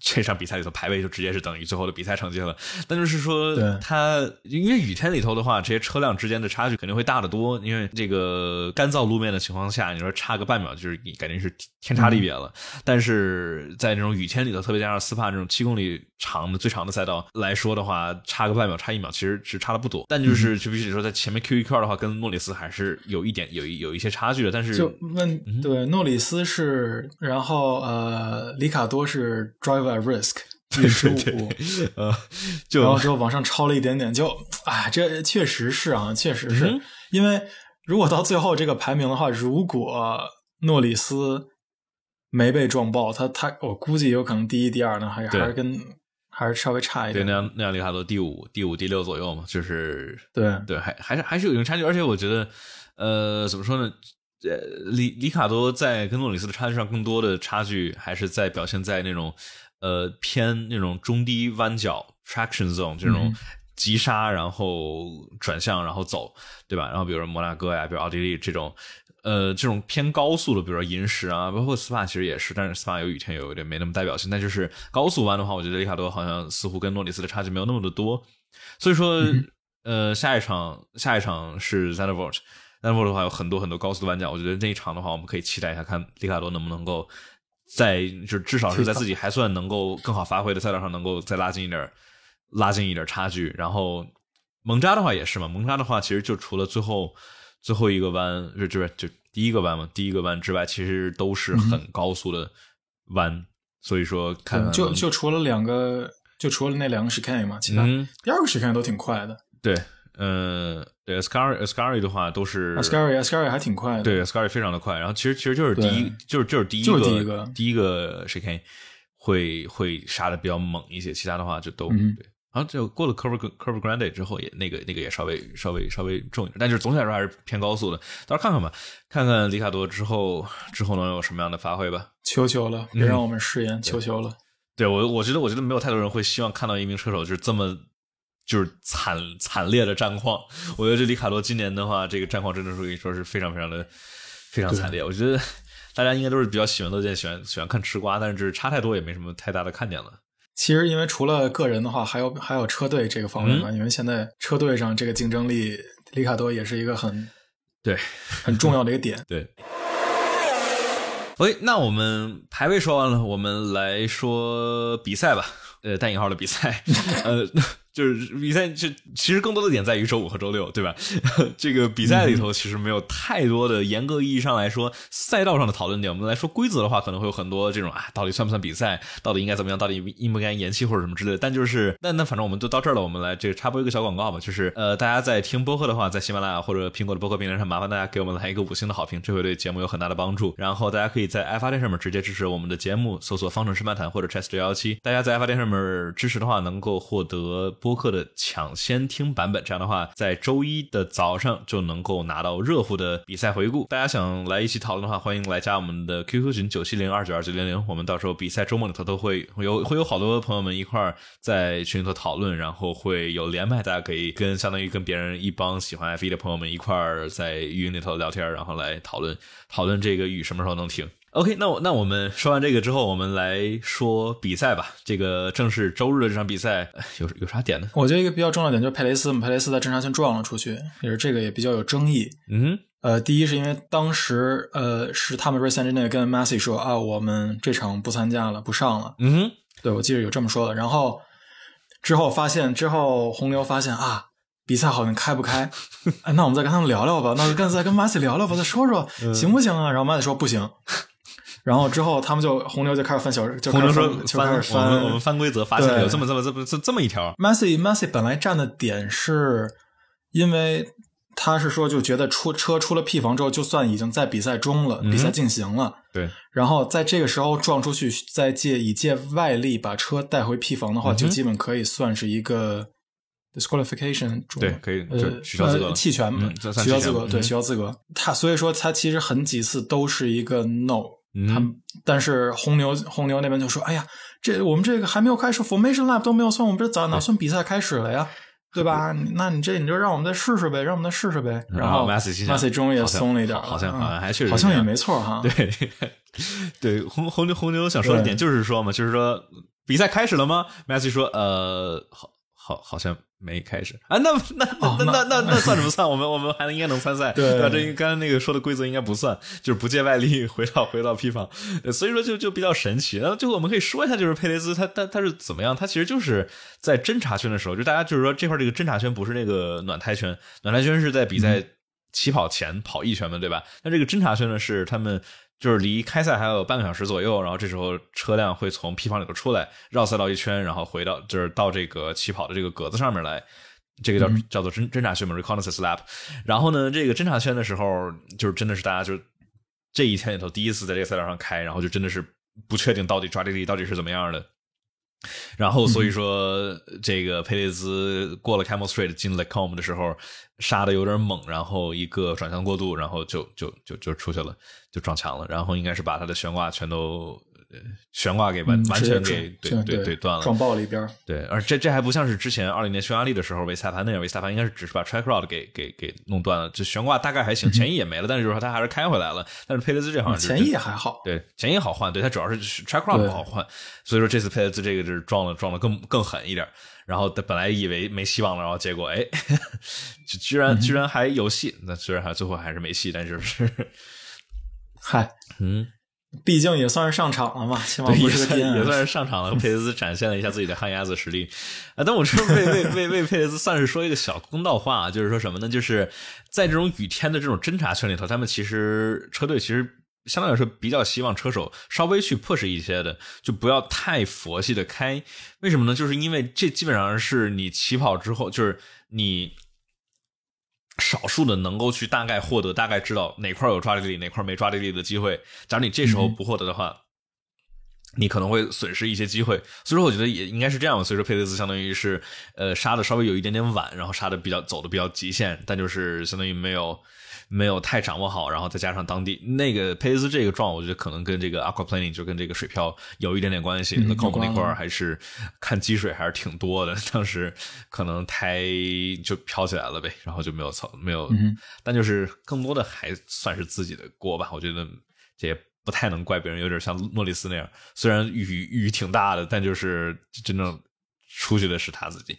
这场比赛里头排位就直接是等于最后的比赛成绩了。但就是说，他因为雨天里头的话，这些车辆之间的差距肯定会大得多。因为这个干燥路面的情况下，你说差个半秒，就是感觉是天差地别了。但是在这种雨天里头，特别加上斯帕这种七公里长的最长的赛道来说的话，差个半秒，差一秒，其实是差的不多。但就是就。必须得说，在前面 Q 一 Q 二的话，跟诺里斯还是有一点有有一些差距的。但是就问对诺里斯是，然后呃，里卡多是 Drive at Risk [LAUGHS] 十五，[LAUGHS] 呃，就然后之后往上超了一点点，就啊，这确实是啊，确实是因为如果到最后这个排名的话，如果诺里斯没被撞爆，他他我估计有可能第一、第二呢，还还是跟还是稍微差一点对，那样那样里卡多第五、第五、第六左右嘛，就是对，对，还还是还是有一定差距，而且我觉得，呃，怎么说呢？呃，里里卡多在跟诺里斯的差距上，更多的差距还是在表现在那种呃偏那种中低弯角 traction zone 这种急刹，然后转向，然后走，对吧？然后比如说摩纳哥呀，比如奥地利这种。呃，这种偏高速的，比如说银石啊，包括斯帕其实也是，但是斯帕有雨天有一点没那么代表性。但就是高速弯的话，我觉得里卡多好像似乎跟诺里斯的差距没有那么的多。所以说，呃，下一场下一场是 z a n d v o r t z a n d v o r t 的话有很多很多高速的弯角，我觉得那一场的话，我们可以期待一下，看里卡多能不能够在就至少是在自己还算能够更好发挥的赛道上，能够再拉近一点，拉近一点差距。然后蒙扎的话也是嘛，蒙扎的话其实就除了最后。最后一个弯就就是就第一个弯嘛，第一个弯之外，其实都是很高速的弯，所以说看就就除了两个，就除了那两个 chicane 嘛，其他第二个 chicane 都挺快的。对，嗯，对 s c a r y s c a r y 的话都是 s c a r y s c a r y 还挺快的，对 s c a r y 非常的快。然后其实其实就是第一，就是就是第一个第一个第一个 chicane 会会杀的比较猛一些，其他的话就都对。然后就过了 Curve Curve Grande 之后，也那个那个也稍微稍微稍微重一点，但就是总体来说还是偏高速的。到时候看看吧，看看里卡多之后之后能有什么样的发挥吧。求求了，别让我们失言，求求了。对我，我觉得我觉得没有太多人会希望看到一名车手就是这么就是惨惨烈的战况。我觉得这里卡多今年的话，这个战况真的是可以说是非常非常的非常惨烈。我觉得大家应该都是比较喜闻乐见，喜欢喜欢看吃瓜，但是就是差太多也没什么太大的看点了。其实，因为除了个人的话，还有还有车队这个方面嘛。因为现在车队上这个竞争力，里卡多也是一个很对很重要的一个点。[LAUGHS] 对。OK，那我们排位说完了，我们来说比赛吧。呃，带引号的比赛，[LAUGHS] 呃。就是比赛，就其实更多的点在于周五和周六，对吧？[LAUGHS] 这个比赛里头其实没有太多的严格意义上来说赛道上的讨论点。我们来说规则的话，可能会有很多这种啊，到底算不算比赛？到底应该怎么样？到底应不应该延期或者什么之类的？但就是那那反正我们都到这儿了，我们来这个插播一个小广告吧。就是呃，大家在听播客的话，在喜马拉雅或者苹果的播客平台上，麻烦大家给我们来一个五星的好评，这会对节目有很大的帮助。然后大家可以在爱发电上面直接支持我们的节目，搜索“方程式漫谈”或者 “chess 六幺七”。大家在爱发电上面支持的话，能够获得。播客的抢先听版本，这样的话，在周一的早上就能够拿到热乎的比赛回顾。大家想来一起讨论的话，欢迎来加我们的 QQ 群九七零二九二九零零。我们到时候比赛周末里头都会有会有好多朋友们一块儿在群里头讨论，然后会有连麦，大家可以跟相当于跟别人一帮喜欢 F 一的朋友们一块儿在语音里头聊天，然后来讨论讨论这个雨什么时候能停。OK，那我那我们说完这个之后，我们来说比赛吧。这个正是周日的这场比赛，有有啥点呢？我觉得一个比较重要的点就是佩雷斯，佩雷斯在正常圈撞了出去，也是这个也比较有争议。嗯，呃，第一是因为当时呃是他们 race engineer 跟 Massey 说啊，我们这场不参加了，不上了。嗯，对，我记得有这么说的。然后之后发现之后红牛发现啊，比赛好像开不开，[LAUGHS] 哎，那我们再跟他们聊聊吧，那就跟再跟 Massey 聊聊吧，再说说行不行啊？然后 Massey 说不行。然后之后，他们就红牛就开始翻小，就红牛说翻我们我们翻规则，发现有这么这么这么这这么一条。Massey Massey 本来站的点是，因为他是说就觉得出车出了 P 房之后，就算已经在比赛中了，比赛进行了，对。然后在这个时候撞出去，再借以借外力把车带回 P 房的话，就基本可以算是一个 disqualification，对，可以呃取消资格，弃权，取消资格，对，取消资格。他所以说他其实很几次都是一个 no。他们，但是红牛红牛那边就说：“哎呀，这我们这个还没有开始，formation lap 都没有算，我们这咋哪算比赛开始了呀？对吧？那你这你就让我们再试试呗，让我们再试试呗。”然后 Massey 终于也松了一点，好像好像还确实好像也没错哈。对对，红红牛红牛想说的点就是说嘛，就是说比赛开始了吗？Massey 说：“呃，好好好像。”没开始啊？那那那那那那算什么算？我们我们还能应该能参赛？对吧？这刚才那个说的规则应该不算，就是不借外力回到回到 P 方，所以说就就比较神奇。然后最后我们可以说一下，就是佩雷兹他他他是怎么样？他其实就是在侦查圈的时候，就大家就是说这块这个侦查圈不是那个暖胎圈，暖胎圈是在比赛起跑前跑一圈嘛，对吧？那这个侦查圈呢是他们。就是离开赛还有半个小时左右，然后这时候车辆会从 P 房里头出来，绕赛道一圈，然后回到就是到这个起跑的这个格子上面来，这个叫叫做侦侦察圈嘛，reconnaissance lap。然后呢，这个侦察圈的时候，就是真的是大家就这一天里头第一次在这个赛道上开，然后就真的是不确定到底抓地力到底是怎么样的。然后所以说这个佩雷兹过了 Camel Street 进 Lecom 的时候杀的有点猛，然后一个转向过度，然后就就就就出去了，就撞墙了，然后应该是把他的悬挂全都。悬挂给完完全给对对对断了，撞爆了一边。对，而这这还不像是之前二零年匈牙利的时候维斯塔潘那样，维斯塔潘应该是只是把 track rod 给给给弄断了，就悬挂大概还行，前翼也没了，但是就是说他还是开回来了。但是佩雷兹这好像前翼还好，对前翼好换，对他主要是 track rod 不好换，所以说这次佩雷兹这个就是撞了撞的更更狠一点。然后他本来以为没希望了，然后结果哎，[LAUGHS] 就居然居然还有戏。那虽然还最后还是没戏，但就是，嗨，嗯。毕竟也算是上场了嘛，起码也算也算是上场了。佩雷兹展现了一下自己的旱鸭子实力啊！但我说为为为为佩雷兹算是说一个小公道话，啊就是说什么呢？就是在这种雨天的这种侦查圈里头，他们其实车队其实相对来说比较希望车手稍微去 push 一些的，就不要太佛系的开。为什么呢？就是因为这基本上是你起跑之后，就是你。少数的能够去大概获得、大概知道哪块有抓地力、哪块没抓地力的机会。假如你这时候不获得的话，你可能会损失一些机会。所以说，我觉得也应该是这样。所以说，佩雷斯相当于是呃杀的稍微有一点点晚，然后杀的比较走的比较极限，但就是相当于没有。没有太掌握好，然后再加上当地那个佩雷斯这个撞，我觉得可能跟这个 aquaplaning 就跟这个水漂有一点点关系。那 c o 那块还是看积水还是挺多的，[LAUGHS] 当时可能胎就飘起来了呗，然后就没有操没有。但就是更多的还算是自己的锅吧，我觉得这也不太能怪别人，有点像诺里斯那样，虽然雨雨挺大的，但就是真正出去的是他自己。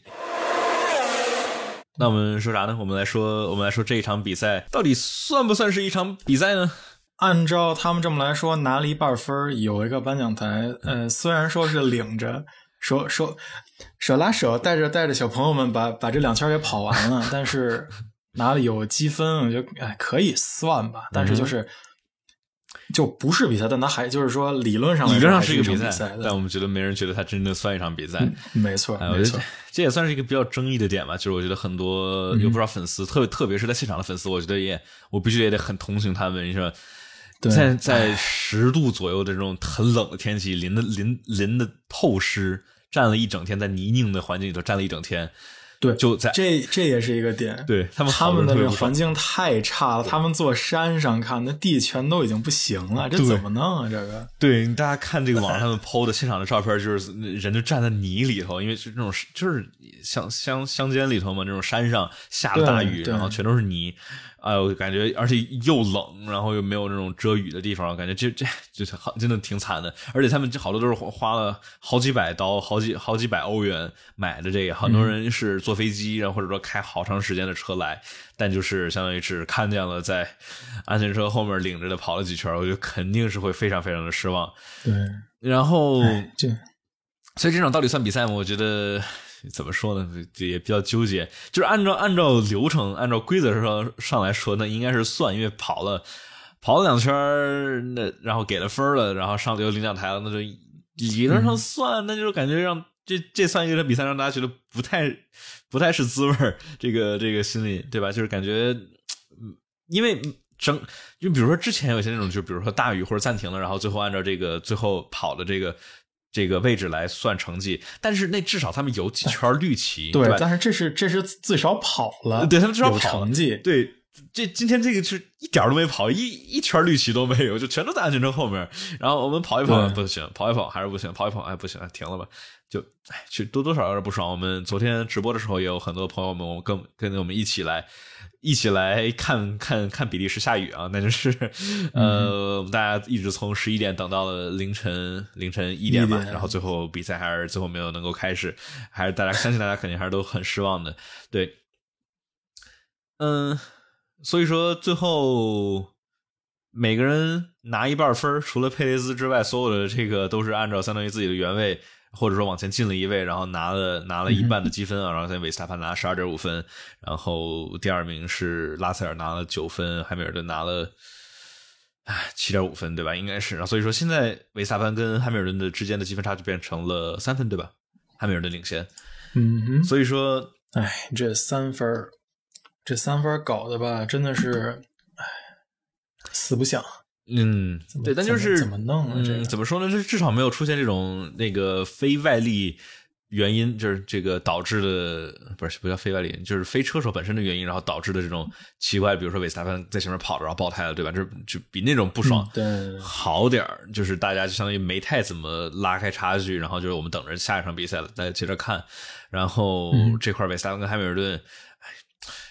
那我们说啥呢？我们来说，我们来说这一场比赛到底算不算是一场比赛呢？按照他们这么来说，拿了一半分，有一个颁奖台。呃，虽然说是领着手手手拉手，带着带着小朋友们把把这两圈也跑完了，但是 [LAUGHS] 拿了有积分，我觉得哎可以算吧。但是就是。就不是比赛，但他还就是说，理论上理论上是一个比赛，但我们觉得没人觉得他真正算一场比赛。没错，没错，这也算是一个比较争议的点吧。就是我觉得很多有不少粉丝，特别特别是在现场的粉丝，我觉得也我必须也得很同情他们，是吧？在在十度左右的这种很冷的天气，淋的淋淋的透湿，站了一整天，在泥泞的环境里头站了一整天。对，就在这这也是一个点。对他们他们的这个环境太差了，他们坐山上看，那地全都已经不行了，这怎么弄啊？这个对，大家看这个网上他们 PO 的现场的照片，就是人就站在泥里头，因为是那种就是乡乡乡间里头嘛，那种山上下了大雨，然后全都是泥。哎呦，感觉而且又冷，然后又没有那种遮雨的地方，感觉这这就是好，真的挺惨的。而且他们这好多都是花了好几百刀、好几好几百欧元买的这个，很多人是坐飞机，然后或者说开好长时间的车来，但就是相当于是看见了在安全车后面领着的跑了几圈，我觉得肯定是会非常非常的失望。对，然后这，所以这场到底算比赛吗？我觉得。怎么说呢？也比较纠结。就是按照按照流程、按照规则上上来说，那应该是算，因为跑了跑了两圈那然后给了分了，然后上有领奖台了，那就理论上算。那就是感觉让这这算一个比赛，让大家觉得不太不太是滋味这个这个心理，对吧？就是感觉，因为整就比如说之前有些那种，就比如说大雨或者暂停了，然后最后按照这个最后跑的这个。这个位置来算成绩，但是那至少他们有几圈绿旗，对但是这是这是至少跑了，对他们至少跑成绩。对，这今天这个是一点都没跑，一一圈绿旗都没有，就全都在安全车后面。然后我们跑一跑不行，跑一跑还是不行，跑一跑哎不行，停了吧。就哎，其实多多少有点不爽。我们昨天直播的时候也有很多朋友们，我跟跟我们一起来。一起来看看看比利时下雨啊，那就是，呃，我们大家一直从十一点等到了凌晨凌晨一点吧，然后最后比赛还是最后没有能够开始，还是大家相信大家肯定还是都很失望的，对，嗯，所以说最后每个人拿一半分，除了佩雷兹之外，所有的这个都是按照相当于自己的原位。或者说往前进了一位，然后拿了拿了一半的积分啊，然后在维斯塔潘拿十二点五分，然后第二名是拉塞尔拿了九分，汉密尔顿拿了唉七点五分，对吧？应该是，然后所以说现在维斯塔潘跟汉密尔顿的之间的积分差就变成了三分，对吧？汉密尔顿领先，嗯哼，所以说，唉，这三分这三分搞的吧，真的是，唉，死不想。嗯，对，但就是怎么弄啊？这嗯，怎么说呢？这至少没有出现这种那个非外力原因，就是这个导致的，不是不叫非外力，就是非车手本身的原因，然后导致的这种奇怪，比如说韦斯塔潘在前面跑着然后爆胎了，对吧？这就比那种不爽嗯对好点儿，就是大家就相当于没太怎么拉开差距，然后就是我们等着下一场比赛了，大家接着看。然后嗯这块韦斯塔潘跟汉密尔顿，哎，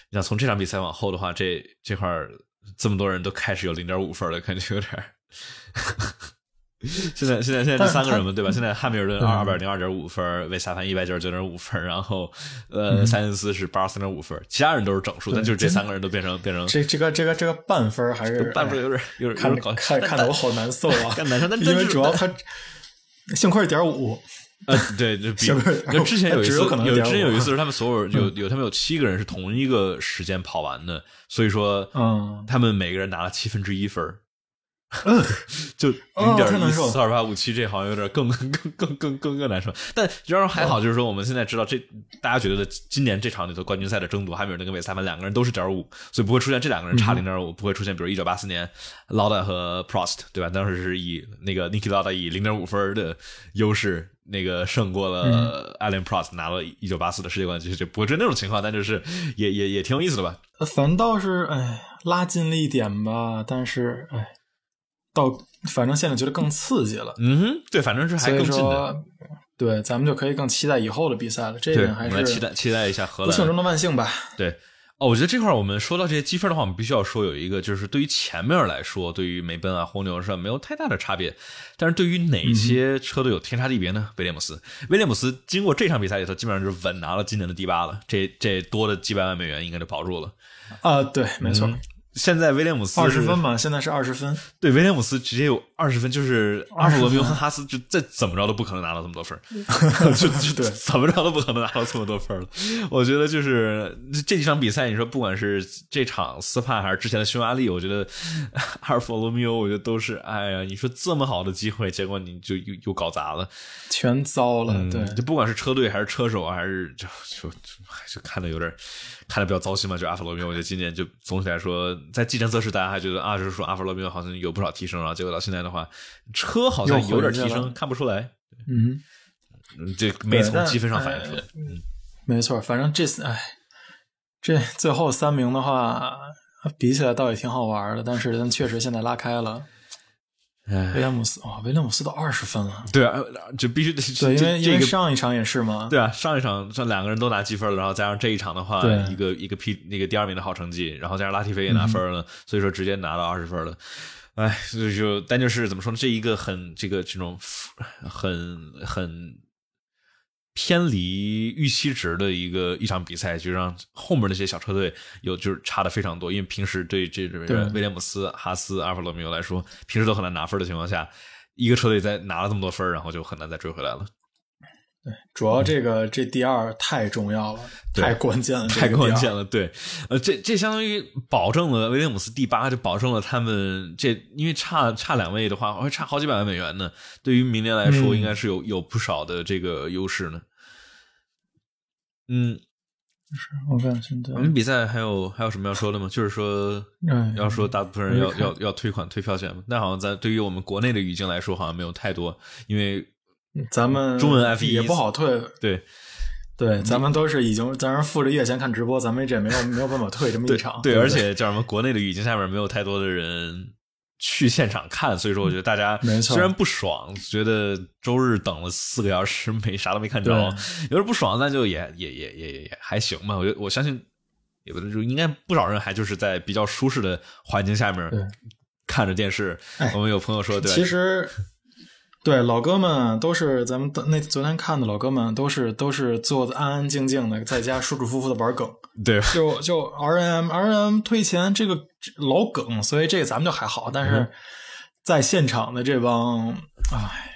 你想从这场比赛往后的话，这这块儿这么多人都开始有零点五分了，感觉有点儿。[LAUGHS] 现在现在现在这三个人嘛，对吧？现在汉密尔顿对二百零二点五分，维斯塔潘一百九十九点五分，然后呃，塞恩斯是八十三点五分，其他人都是整数，但就是这三个人都变成变成这这个这个这个半分还是半分，有点有点看看看得我好难受啊！[LAUGHS] 因为主要他 [LAUGHS] 幸亏是点五，[LAUGHS] 呃，对，就比是不是就之前有一次有可能有之前有一次是他们所有有有他们有七个人是同一个时间跑完的，所以说嗯他们每个人拿了七分之一分儿。[LAUGHS] 就零哦点一四二八五七，这好像有点更更更更更更更难受。但然而还好，就是说我们现在知道这大家觉得今年这场里头冠军赛的争夺，汉密尔顿跟韦斯塔潘两个人都是点五，所以不会出现这两个人差零点五，不会出现比如一九八四年劳达和 Prost 对吧？当时是以那个 Niki Lauda 以零点五分的优势。那个胜过了 Alan Prost，拿了一九八四的世界冠军，就不会是那种情况，但就是也也也挺有意思的吧？反倒是哎拉近了一点吧，但是哎，到反正现在觉得更刺激了，嗯哼，对，反正是还更近的。对，咱们就可以更期待以后的比赛了。这对，个还我们来期待期待一下荷兰。不幸中的万幸吧。对，哦，我觉得这块儿我们说到这些积分的话，我们必须要说有一个，就是对于前面来说，对于梅奔啊、红牛是没有太大的差别，但是对于哪些车队有天差地别呢？威廉姆斯，威廉姆斯经过这场比赛里头，基本上就是稳拿了今年的第八了，这这多的几百万美元应该就保住了。啊，对，没错，现在威廉姆斯二十分嘛，现在是二十分。对，威廉姆斯直接有二十分，就是阿弗罗密欧和哈斯就再怎么着都不可能拿到这么多分，[LAUGHS] 就就对怎么着都不可能拿到这么多分了。我觉得就是这几场比赛，你说不管是这场斯帕还是之前的匈牙利，我觉得 [LAUGHS] 阿尔弗罗密欧，我觉得都是哎呀，你说这么好的机会，结果你就又又搞砸了。全糟了，嗯，对，就不管是车队还是车手，还是就就就还是看的有点看的比较糟心嘛。就阿弗罗密欧，我觉得今年就总体来说，在技战测试大家还觉得啊，就是说阿弗罗密欧好像有不少提升，然后结果到现在的话，车好像有点提升，看不出来。嗯，嗯，这没从积分上反映出来哎。没错，反正这次哎，这最后三名的话，比起来倒也挺好玩的，但是但确实现在拉开了。威哎，廉姆斯哇、威廉姆斯都二十分了，对啊，就必须得对，因这为因为这个上一场也是嘛，对啊，上一场这两个人都拿积分了，然后加上这一场的话，对。一个一个 P 那个第二名的好成绩，然后加上拉蒂菲也拿分了，所以说直接拿到二十分了。哎，所以就但就是怎么说呢？这一个很这个这种很很偏离预期值的一个一场比赛，就让后面那些小车队有就是差的非常多。因为平时对这种对威廉姆斯、哈斯、阿尔法罗密欧来说，平时都很难拿分的情况下，一个车队在拿了这么多分，然后就很难再追回来了。主要这个这第二太重要了，太关键了，[LAUGHS] 太关键了，对，呃，这这相当于保证了威廉姆斯第八，就保证了他们这，因为差差两位的话，会差好几百万美元呢。对于明年来说，嗯应该是有有不少的这个优势呢。嗯，是我看现在我，们比赛还有还有什么要说的吗？就是说，哎要说大部分人要要要退款退票钱吗？那好像在对于我们国内的语境来说，好像没有太多，因为咱们中文 F 一也不好退，对对，咱们都是已经咱是付着月钱看直播，咱们这没有没有办法退这么对一场，对，而且叫什么？国内的语境下面没有太多的人去现场看，所以说我觉得大家虽然不爽，觉得周日等了四个小时没啥都没看着，有点不爽，但就也也也也也也还行吧。我觉得我相信，也不是就应该不少人还就是在比较舒适的环境下面看着电视。哎我们有朋友说，对，其实，对老哥们都是咱们那昨天看的老哥们都是都是坐的安安静静的，在家舒舒服服的玩梗，[LAUGHS] 对就就 R M R M 退钱这个老梗，所以这个咱们就还好，但嗯是在现场的这帮，唉。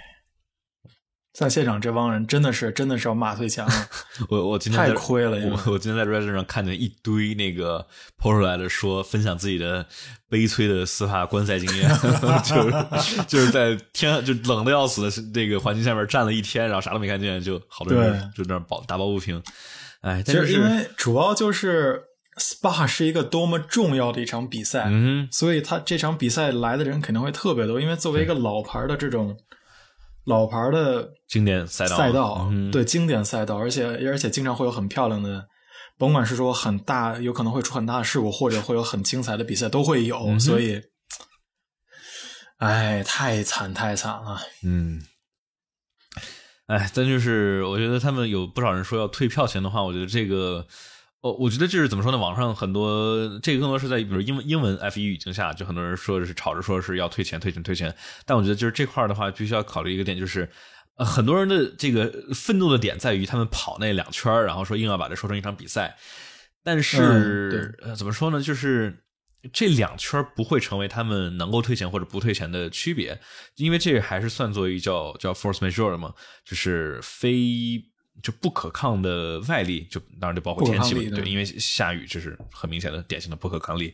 在现场这帮人真的是真的是要骂退钱了，[LAUGHS] 我我今天太亏了我我今天在 Reddit 上看见一堆那个 po 出来的说分享自己的悲催的司法观赛经验，[LAUGHS] 就是就是在天就冷的要死的这个环境下面站了一天，然后啥都没看见，就好多人就在那儿抱打抱不平。哎，但就是因为主要就是 SPA 是一个多么重要的一场比赛，嗯所以他这场比赛来的人肯定会特别多，因为作为一个老牌的这种老牌的经典赛道赛道，嗯对经典赛道，而且而且经常会有很漂亮的，甭管是说很大，有可能会出很大的事故，或者会有很精彩的比赛，都会有。嗯所以，哎，太惨太惨了。嗯，哎，但就是我觉得他们有不少人说要退票钱的话，我觉得这个，哦，我觉得就是怎么说呢？网上很多这个更多是在比如英文英文 F 一语境下，就很多人说是吵着说是要退钱退钱退钱，但我觉得就是这块儿的话，必须要考虑一个点，就是。呃，很多人的这个愤怒的点在于他们跑那两圈然后说硬要把这说成一场比赛，但是、呃，怎么说呢？就是这两圈不会成为他们能够退钱或者不退钱的区别，因为这还是算作一叫叫 force majeure 的嘛，就是非就不可抗的外力，就当然就包括天气嘛不可，抗力对，因为下雨这是很明显的典型的不可抗力，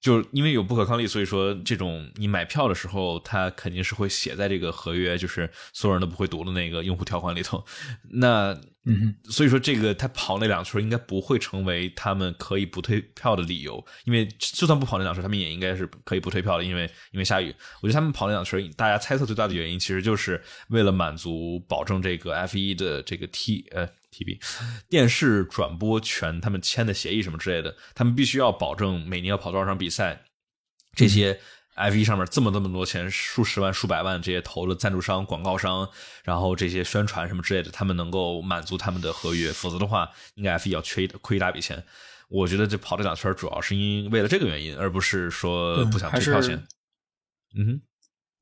就因为有不可抗力，所以说这种你买票的时候，它肯定是会写在这个合约，就是所有人都不会读的那个用户条款里头，那。嗯哼，所以说，这个他跑那两圈应该不会成为他们可以不退票的理由，因为就算不跑那两圈，他们也应该是可以不退票的，因为因为下雨。我觉得他们跑那两圈，大家猜测最大的原因，其实就是为了满足保证这个 F 一的这个 T 呃 TB 电视转播权，他们签的协议什么之类的，他们必须要保证每年要跑多少场比赛，这些。F 一上面这么这么多钱，数十万、数百万这些投了赞助商、广告商，然后这些宣传什么之类的，他们能够满足他们的合约，否则的话，应该 F 一要缺一亏一大笔钱。我觉得这跑这两圈主要是因为了这个原因，而不是说不想退票钱。嗯哼，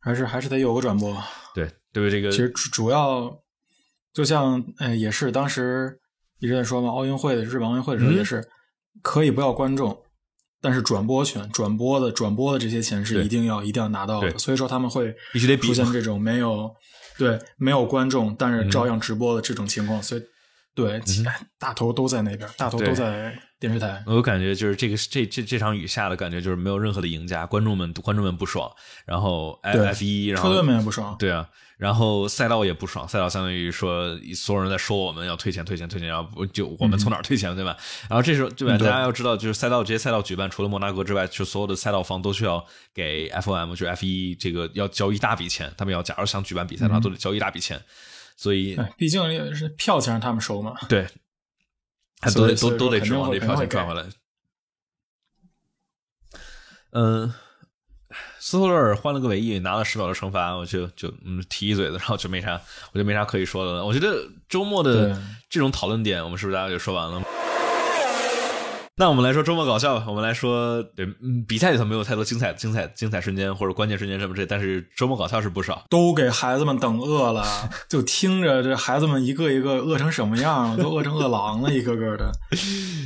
还是还是得有个转播。对，对于这个，其实主主要就像呃，也是当时一直在说嘛，奥运会的日本奥运会的时候嗯也是、可以不要观众。但是转播权、转播的转播的这些钱是一定要一定要拿到的，所以说他们会必须得出现这种没有对没有观众，但是照样直播的这种情况，所以对、大头都在那边，大头都在电视台。我感觉就是这个这这这场雨下的感觉就是没有任何的赢家，观众们观众们不爽，然后 F F 一，然后车队们也不爽，对啊，然后赛道也不爽，赛道相当于说所有人在说我们要退钱退钱退钱，然后不就我们从哪儿退钱、对吧？然后这时候对吧？大家要知道，就是赛道这些赛道举办，除了摩纳哥之外，就所有的赛道方都需要给 FOM 就是 F 一这个要交一大笔钱，他们要假如想举办比赛的话，都得交一大笔钱，所以哎，毕竟也是票钱让他们收嘛。[LAUGHS] 对，他都得都都得指望这票钱赚回来。嗯，斯托勒尔换了个尾翼，拿了十秒的惩罚，我就就嗯提一嘴子，然后就没啥，我就没啥可以说的了。我觉得周末的这种讨论点，我们是不是大家就说完了？那我们来说周末搞笑吧。我们来说，对，嗯，比赛里头没有太多精彩、精彩、精彩瞬间或者关键瞬间什么这，但是周末搞笑是不少。都给孩子们等饿了，[LAUGHS] 就听着这孩子们一个一个饿成什么样了，都饿成饿狼了，一个个的。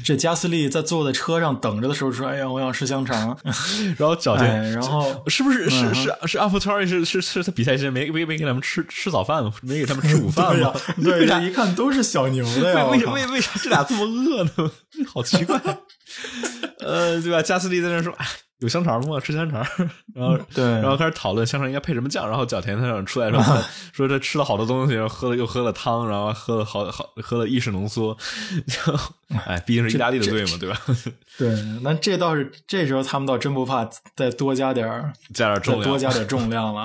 这加斯利在坐在车上等着的时候说：“哎呀，我想吃香肠。[LAUGHS] 然后脚”哎，然后是不是是嗯是是阿弗特是是是他比赛之前没没没给他们吃吃早饭吗？没给他们吃午饭对呀吗？，对一看都是小牛的呀。[LAUGHS] 为为什么为为啥这俩这么饿呢？好奇怪。呃，对吧？加斯利在那说：“，有香肠吗？吃香肠。”然后对然后开始讨论香肠应该配什么酱。然后角田他出来说 [LAUGHS] 他说这吃了好多东西，然后喝了又喝了汤，然后喝了好好喝了意式浓缩。就哎，毕竟是意大利的队嘛，对吧？[LAUGHS] 对，那这倒是这时候他们倒真不怕再多加点儿，加点重量，多加点重量了，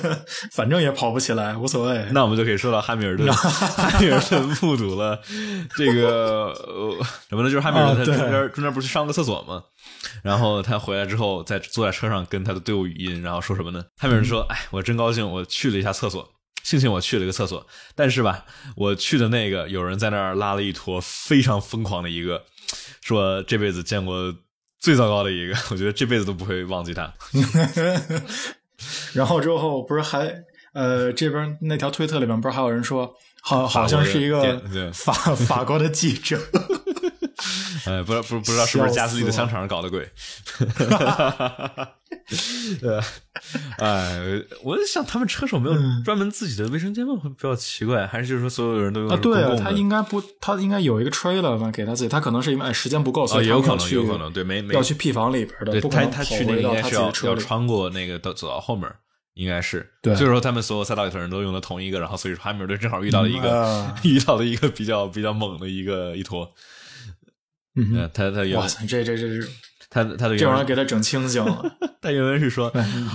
[LAUGHS] 反正也跑不起来，无所谓。那我们就可以说到汉密尔顿，汉密尔顿目睹了这个、呃、什么呢？就是汉密尔顿中间、中间不是上个厕所吗？然后他回来之后，在坐在车上跟他的队伍语音，然后说什么呢？汉密尔顿说：“哎，我真高兴，我去了一下厕所。”庆幸我去了一个厕所，但是吧，我去的那个有人在那儿拉了一坨非常疯狂的一个，说这辈子见过最糟糕的一个，我觉得这辈子都不会忘记他。[LAUGHS] 然后之后不是还呃这边那条推特里面不是还有人说，好好像是一个法法国的记者，哎，不知道不不知道是不是加斯利的香肠搞的鬼？呃，哎，我在想他们车手没有专门自己的卫生间吗？会比较奇怪，还是就是说所有人都用啊，对他应该不，他应该有一个 trailer 吧，给他自己，他可能是因为哎时间不够，所哦，以也有可能，有可能，对，没没要去 P 房里边的，对他他去那个应该是要。要穿过那个到走到后面，应该是对所以说他们所有赛道里头人都用了同一个，然后所以说汉密尔顿正好遇到了一个、嗯啊 [LAUGHS] 遇到了一个比较比较猛的一个一坨。嗯，呃他他原文哇塞，这这这是他他的这玩意儿给他整清醒了。他原文是说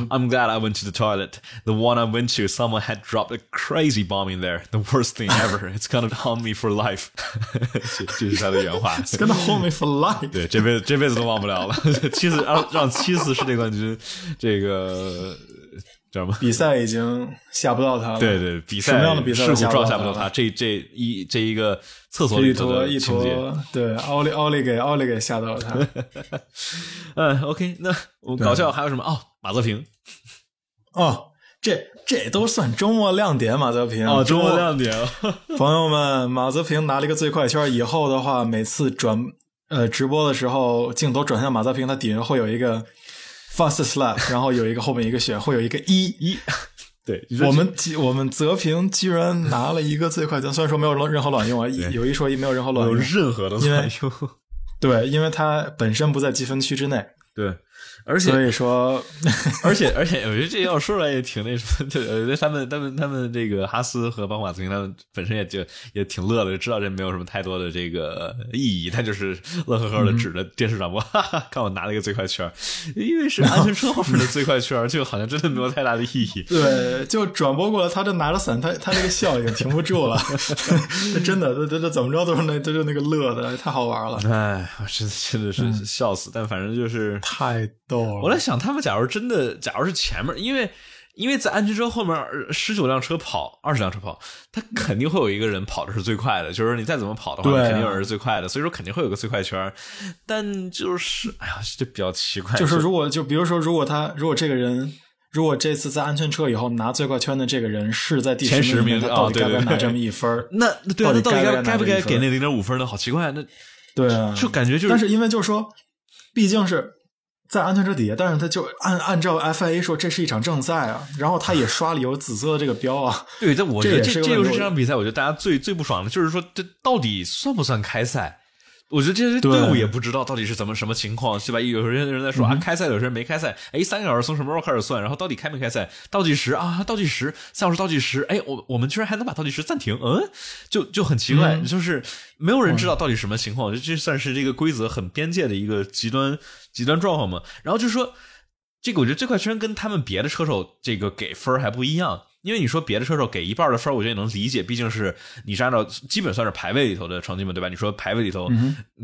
，I'm glad I went to the toilet. The one I went to, someone had dropped a crazy bomb in there. The worst thing ever. It's gonna haunt me for life. 这这是他的原话。It's gonna hold me for life。对，这辈子这辈子都忘不了了。七次让让七次世界冠军，这个叫什么？比赛已经吓不到他了。对对，比赛什么样的比赛都事故撞吓不到他。这这一这一个厕所一里头的情节。坨，对，奥利奥利给奥利给吓到了他。[LAUGHS] 嗯，OK，那我们搞笑还有什么？哦，马泽平。哦，这这都算周末亮点，马泽平。哦，周末亮点。[LAUGHS] 朋友们，马泽平拿了一个最快圈，以后的话，每次转呃直播的时候，镜头转向马泽平，他底下会有一个 fast slap，然后有一个后面一个选，会有一个一。[LAUGHS] 一，对，我们我们泽平居然拿了一个最快圈，虽然说没有任何卵用啊，有一说一，没有任何卵用。任何的因为卵用。[LAUGHS] 对，因为他本身不在积分区之内，对，而且所以说，[LAUGHS] 而且而且，我觉得这要说出来也挺那什么，就呃，他们他们他们这个哈斯和邦马斯汀他们本身也就也挺乐的，知道这没有什么太多的这个意义，他就是乐呵呵的指着电视转播，哈哈，看我拿了一个最快圈儿，因为是安全车后面的最快圈儿，就好像真的没有太大的意义。对，就转播过来，他这拿着伞，他他那个笑已经停不住了，[LAUGHS] [LAUGHS] 这真的，这这这怎么着都是那都是那个乐的，太好玩了，哎，我真的真的是笑死，但反正就是太逗。我在想，他们假如真的，假如是前面，因为因为在安全车后面十九辆车跑，二十辆车跑，他肯定会有一个人跑的是最快的，就是你再怎么跑的话，啊肯定有人是最快的，所以说肯定会有个最快圈。但就是，哎呀，这比较奇怪，就是如果就比如说，如果他如果这个人。如果这次在安全车以后拿最快圈的这个人是在第十十名，名他到底 [LAUGHS] 该不该拿这么一分儿？那对啊，那到底该到底该不该给那零点五分呢？好奇怪，那对啊，就感觉就是，但是因为就是说，毕竟是在安全车底下，但是他就按按照 FIA 说这是一场正赛啊，然后他也刷了有紫色的这个标啊，[LAUGHS] 对，但我觉得这这这又是这场比赛，我觉得大家最最不爽的就是说，这到底算不算开赛？我觉得这些队伍也不知道到底是怎么什么情况，对吧？有些人在说、啊，开赛，有些人没开赛。哎，三个小时从什么时候开始算？然后到底开没开赛？倒计时啊，倒计时，三小时倒计时。哎，我我们居然还能把倒计时暂停？嗯，就就很奇怪，嗯就是没有人知道到底什么情况。我觉得这算是这个规则很边界的一个极端极端状况嘛。然后就说这个，我觉得这块圈跟他们别的车手这个给分还不一样。因为你说别的车手给一半的分儿，我觉得也能理解，毕竟是你是按照基本算是排位里头的成绩嘛，对吧？你说排位里头、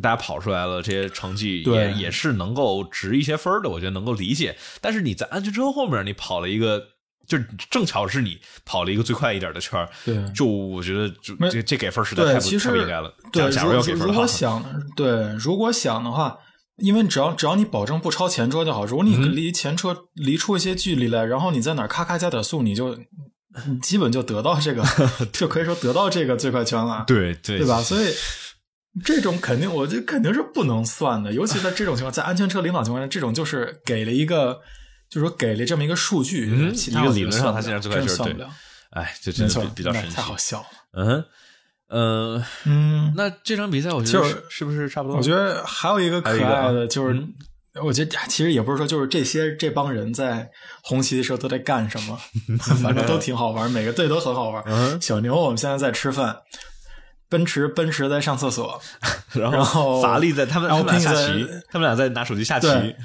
大家跑出来了，这些成绩也也是能够值一些分儿的，我觉得能够理解。但是你在安全车后面，你跑了一个，就正巧是你跑了一个最快一点的圈儿，对就我觉得就这这给分儿实在，太不太不应该了。对，假假如要给分如的话，果想对，如果想的话，因为只要只要你保证不超前车就好。如果你嗯离前车离出一些距离来，然后你在哪儿咔咔加点速，你就你基本就得到这个，[LAUGHS] 就可以说得到这个最快圈了，对对对吧？所以这种肯定，我觉得肯定是不能算的，尤其在这种情况，在安全车领导情况下，这种就是给了一个，就是说给了这么一个数据，嗯一个理论上他算不了现在最快圈对算不了，哎，这真没错的比，比较神奇太。好笑了。嗯哼，呃，嗯，那这场比赛我觉得就是是是不是差不多？我觉得还有一个可爱的，就是、我觉得其实也不是说，就是这些这帮人在红旗的时候都在干什么，[LAUGHS] 反正都挺好玩，每个队都很好玩。嗯小牛我们现在在吃饭，奔驰奔驰在上厕所，[LAUGHS] 然然后 [LAUGHS] 法拉利在他们他们俩在下棋，他们俩在拿手机下棋。对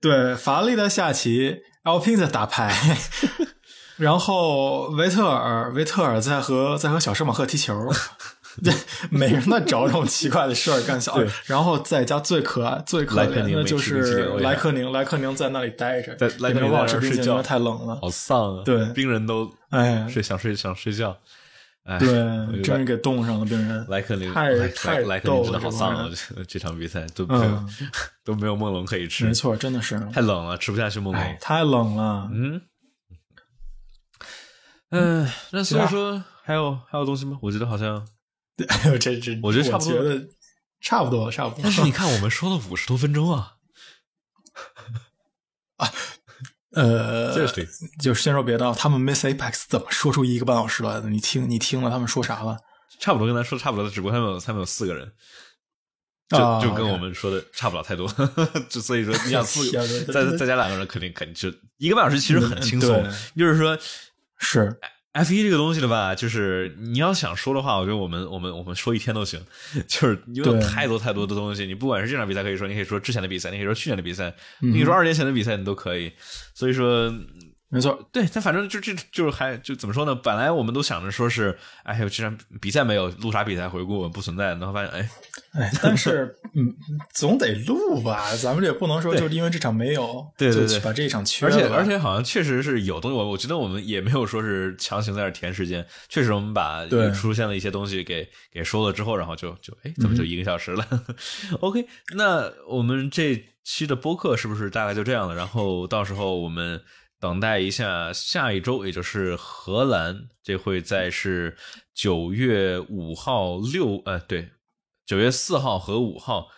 对，法拉利在下棋，Alpine 在打牌。然后维特尔，维特尔在和在和小施马赫踢球，[LAUGHS] 对，每人在找这种奇怪的事儿干。小对，然后再加最可爱、最可怜的就是莱克宁，莱克宁在那里待着，在莱克宁睡觉吃冰淇淋，因为太冷了。好丧啊！对冰人都哎，睡想睡想睡觉。哎，对真是给冻上了病人。莱克宁太莱太莱克宁真的好丧啊！这场比赛都没有嗯，[LAUGHS] 都没有梦龙可以吃没，错，真的是，太冷了，吃不下去梦龙。，哎太冷了。嗯嗯，那所以说还有还有东西吗？我觉得好像，还有，这这，我觉得差不多觉得差不多，差不多。但是你看我们说了五十多分钟啊，[LAUGHS] 啊呃，这是就是先说别的，他们 Miss Apex 怎么说出一个半小时来的？你听，你听了他们说啥了？差不多跟咱说差不多的，只不过他们有他们有四个人。就啊就跟我们说的差不了太多，[LAUGHS] 就所以说你想 [LAUGHS] 再再加两个人，肯定肯定就一个半小时，其实很轻松嗯。就是说，是 F 一这个东西的吧，就是你要想说的话，我觉得我们我们我们说一天都行，[LAUGHS] 就是因为有太多太多的东西，你不管是这场比赛可以说，你可以说之前的比赛，你可以说去年的比赛，你可以说二年前的比赛，你都可以。所以说。没错，对，他反正就这就是还就怎么说呢？本来我们都想着说是，哎呦，这场比赛没有录啥比赛回顾不存在，然后发现，哎，哎，但是嗯，总得录吧？咱们这也不能说就是因为这场没有，对对对，把这一场缺了。而且而且好像确实是有东西，我我觉得我们也没有说是强行在这填时间，确实我们把出现了一些东西给给说了之后，然后就就哎，怎么就一个小时了？[LAUGHS] OK，那我们这期的播客是不是大概就这样了？然后到时候我们。等待一下，下一周也就是荷兰，这会在是九月五号六，呃，对，九月四号和五号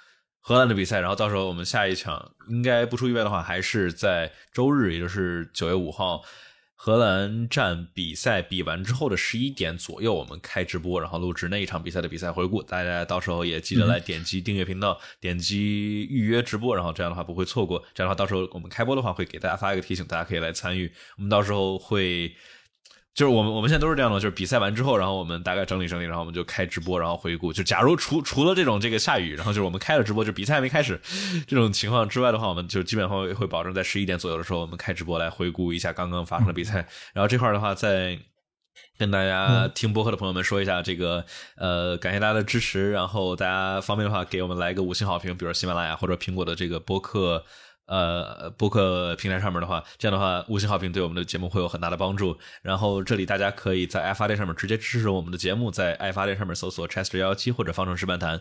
荷兰的比赛，然后到时候我们下一场应该不出意外的话，还是在周日，也就是九月五号。荷兰站比赛比完之后的十一点左右，我们开直播，然后录制那一场比赛的比赛回顾。大家到时候也记得来点击订阅频道，点击预约直播，然后这样的话不会错过。这样的话，到时候我们开播的话会给大家发一个提醒，大家可以来参与。我们到时候会。就是我们我们现在都是这样的，就是比赛完之后，然后我们大概整理整理，然后我们就开直播，然后回顾。就假如除除了这种这个下雨，然后就是我们开了直播，就比赛还没开始这种情况之外的话，我们就基本上会会保证在十一点左右的时候，我们开直播来回顾一下刚刚发生的比赛。然后这块的话，再跟大家听播客的朋友们说一下，这个呃，感谢大家的支持。然后大家方便的话，给我们来个五星好评，比如喜马拉雅或者苹果的这个播客。呃，播客平台上面的话，这样的话五星好评对我们的节目会有很大的帮助。然后这里大家可以在爱发电上面直接支持我们的节目，在爱发电上面搜索 Chester 幺幺七或者方程式漫谈，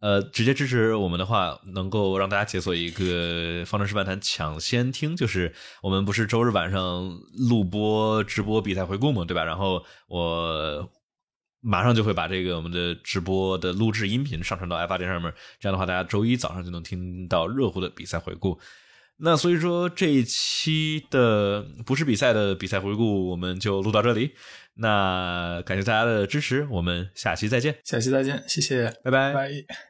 呃，直接支持我们的话，能够让大家解锁一个方程式漫谈抢先听，就是我们不是周日晚上录播直播比赛回顾嘛，对吧？然后我马上就会把这个我们的直播的录制音频上传到爱发电上面，这样的话大家周一早上就能听到热乎的比赛回顾。那所以说这一期的不是比赛的比赛回顾，我们就录到这里。那感谢大家的支持，我们下期再见。下期再见，谢谢，拜拜。拜。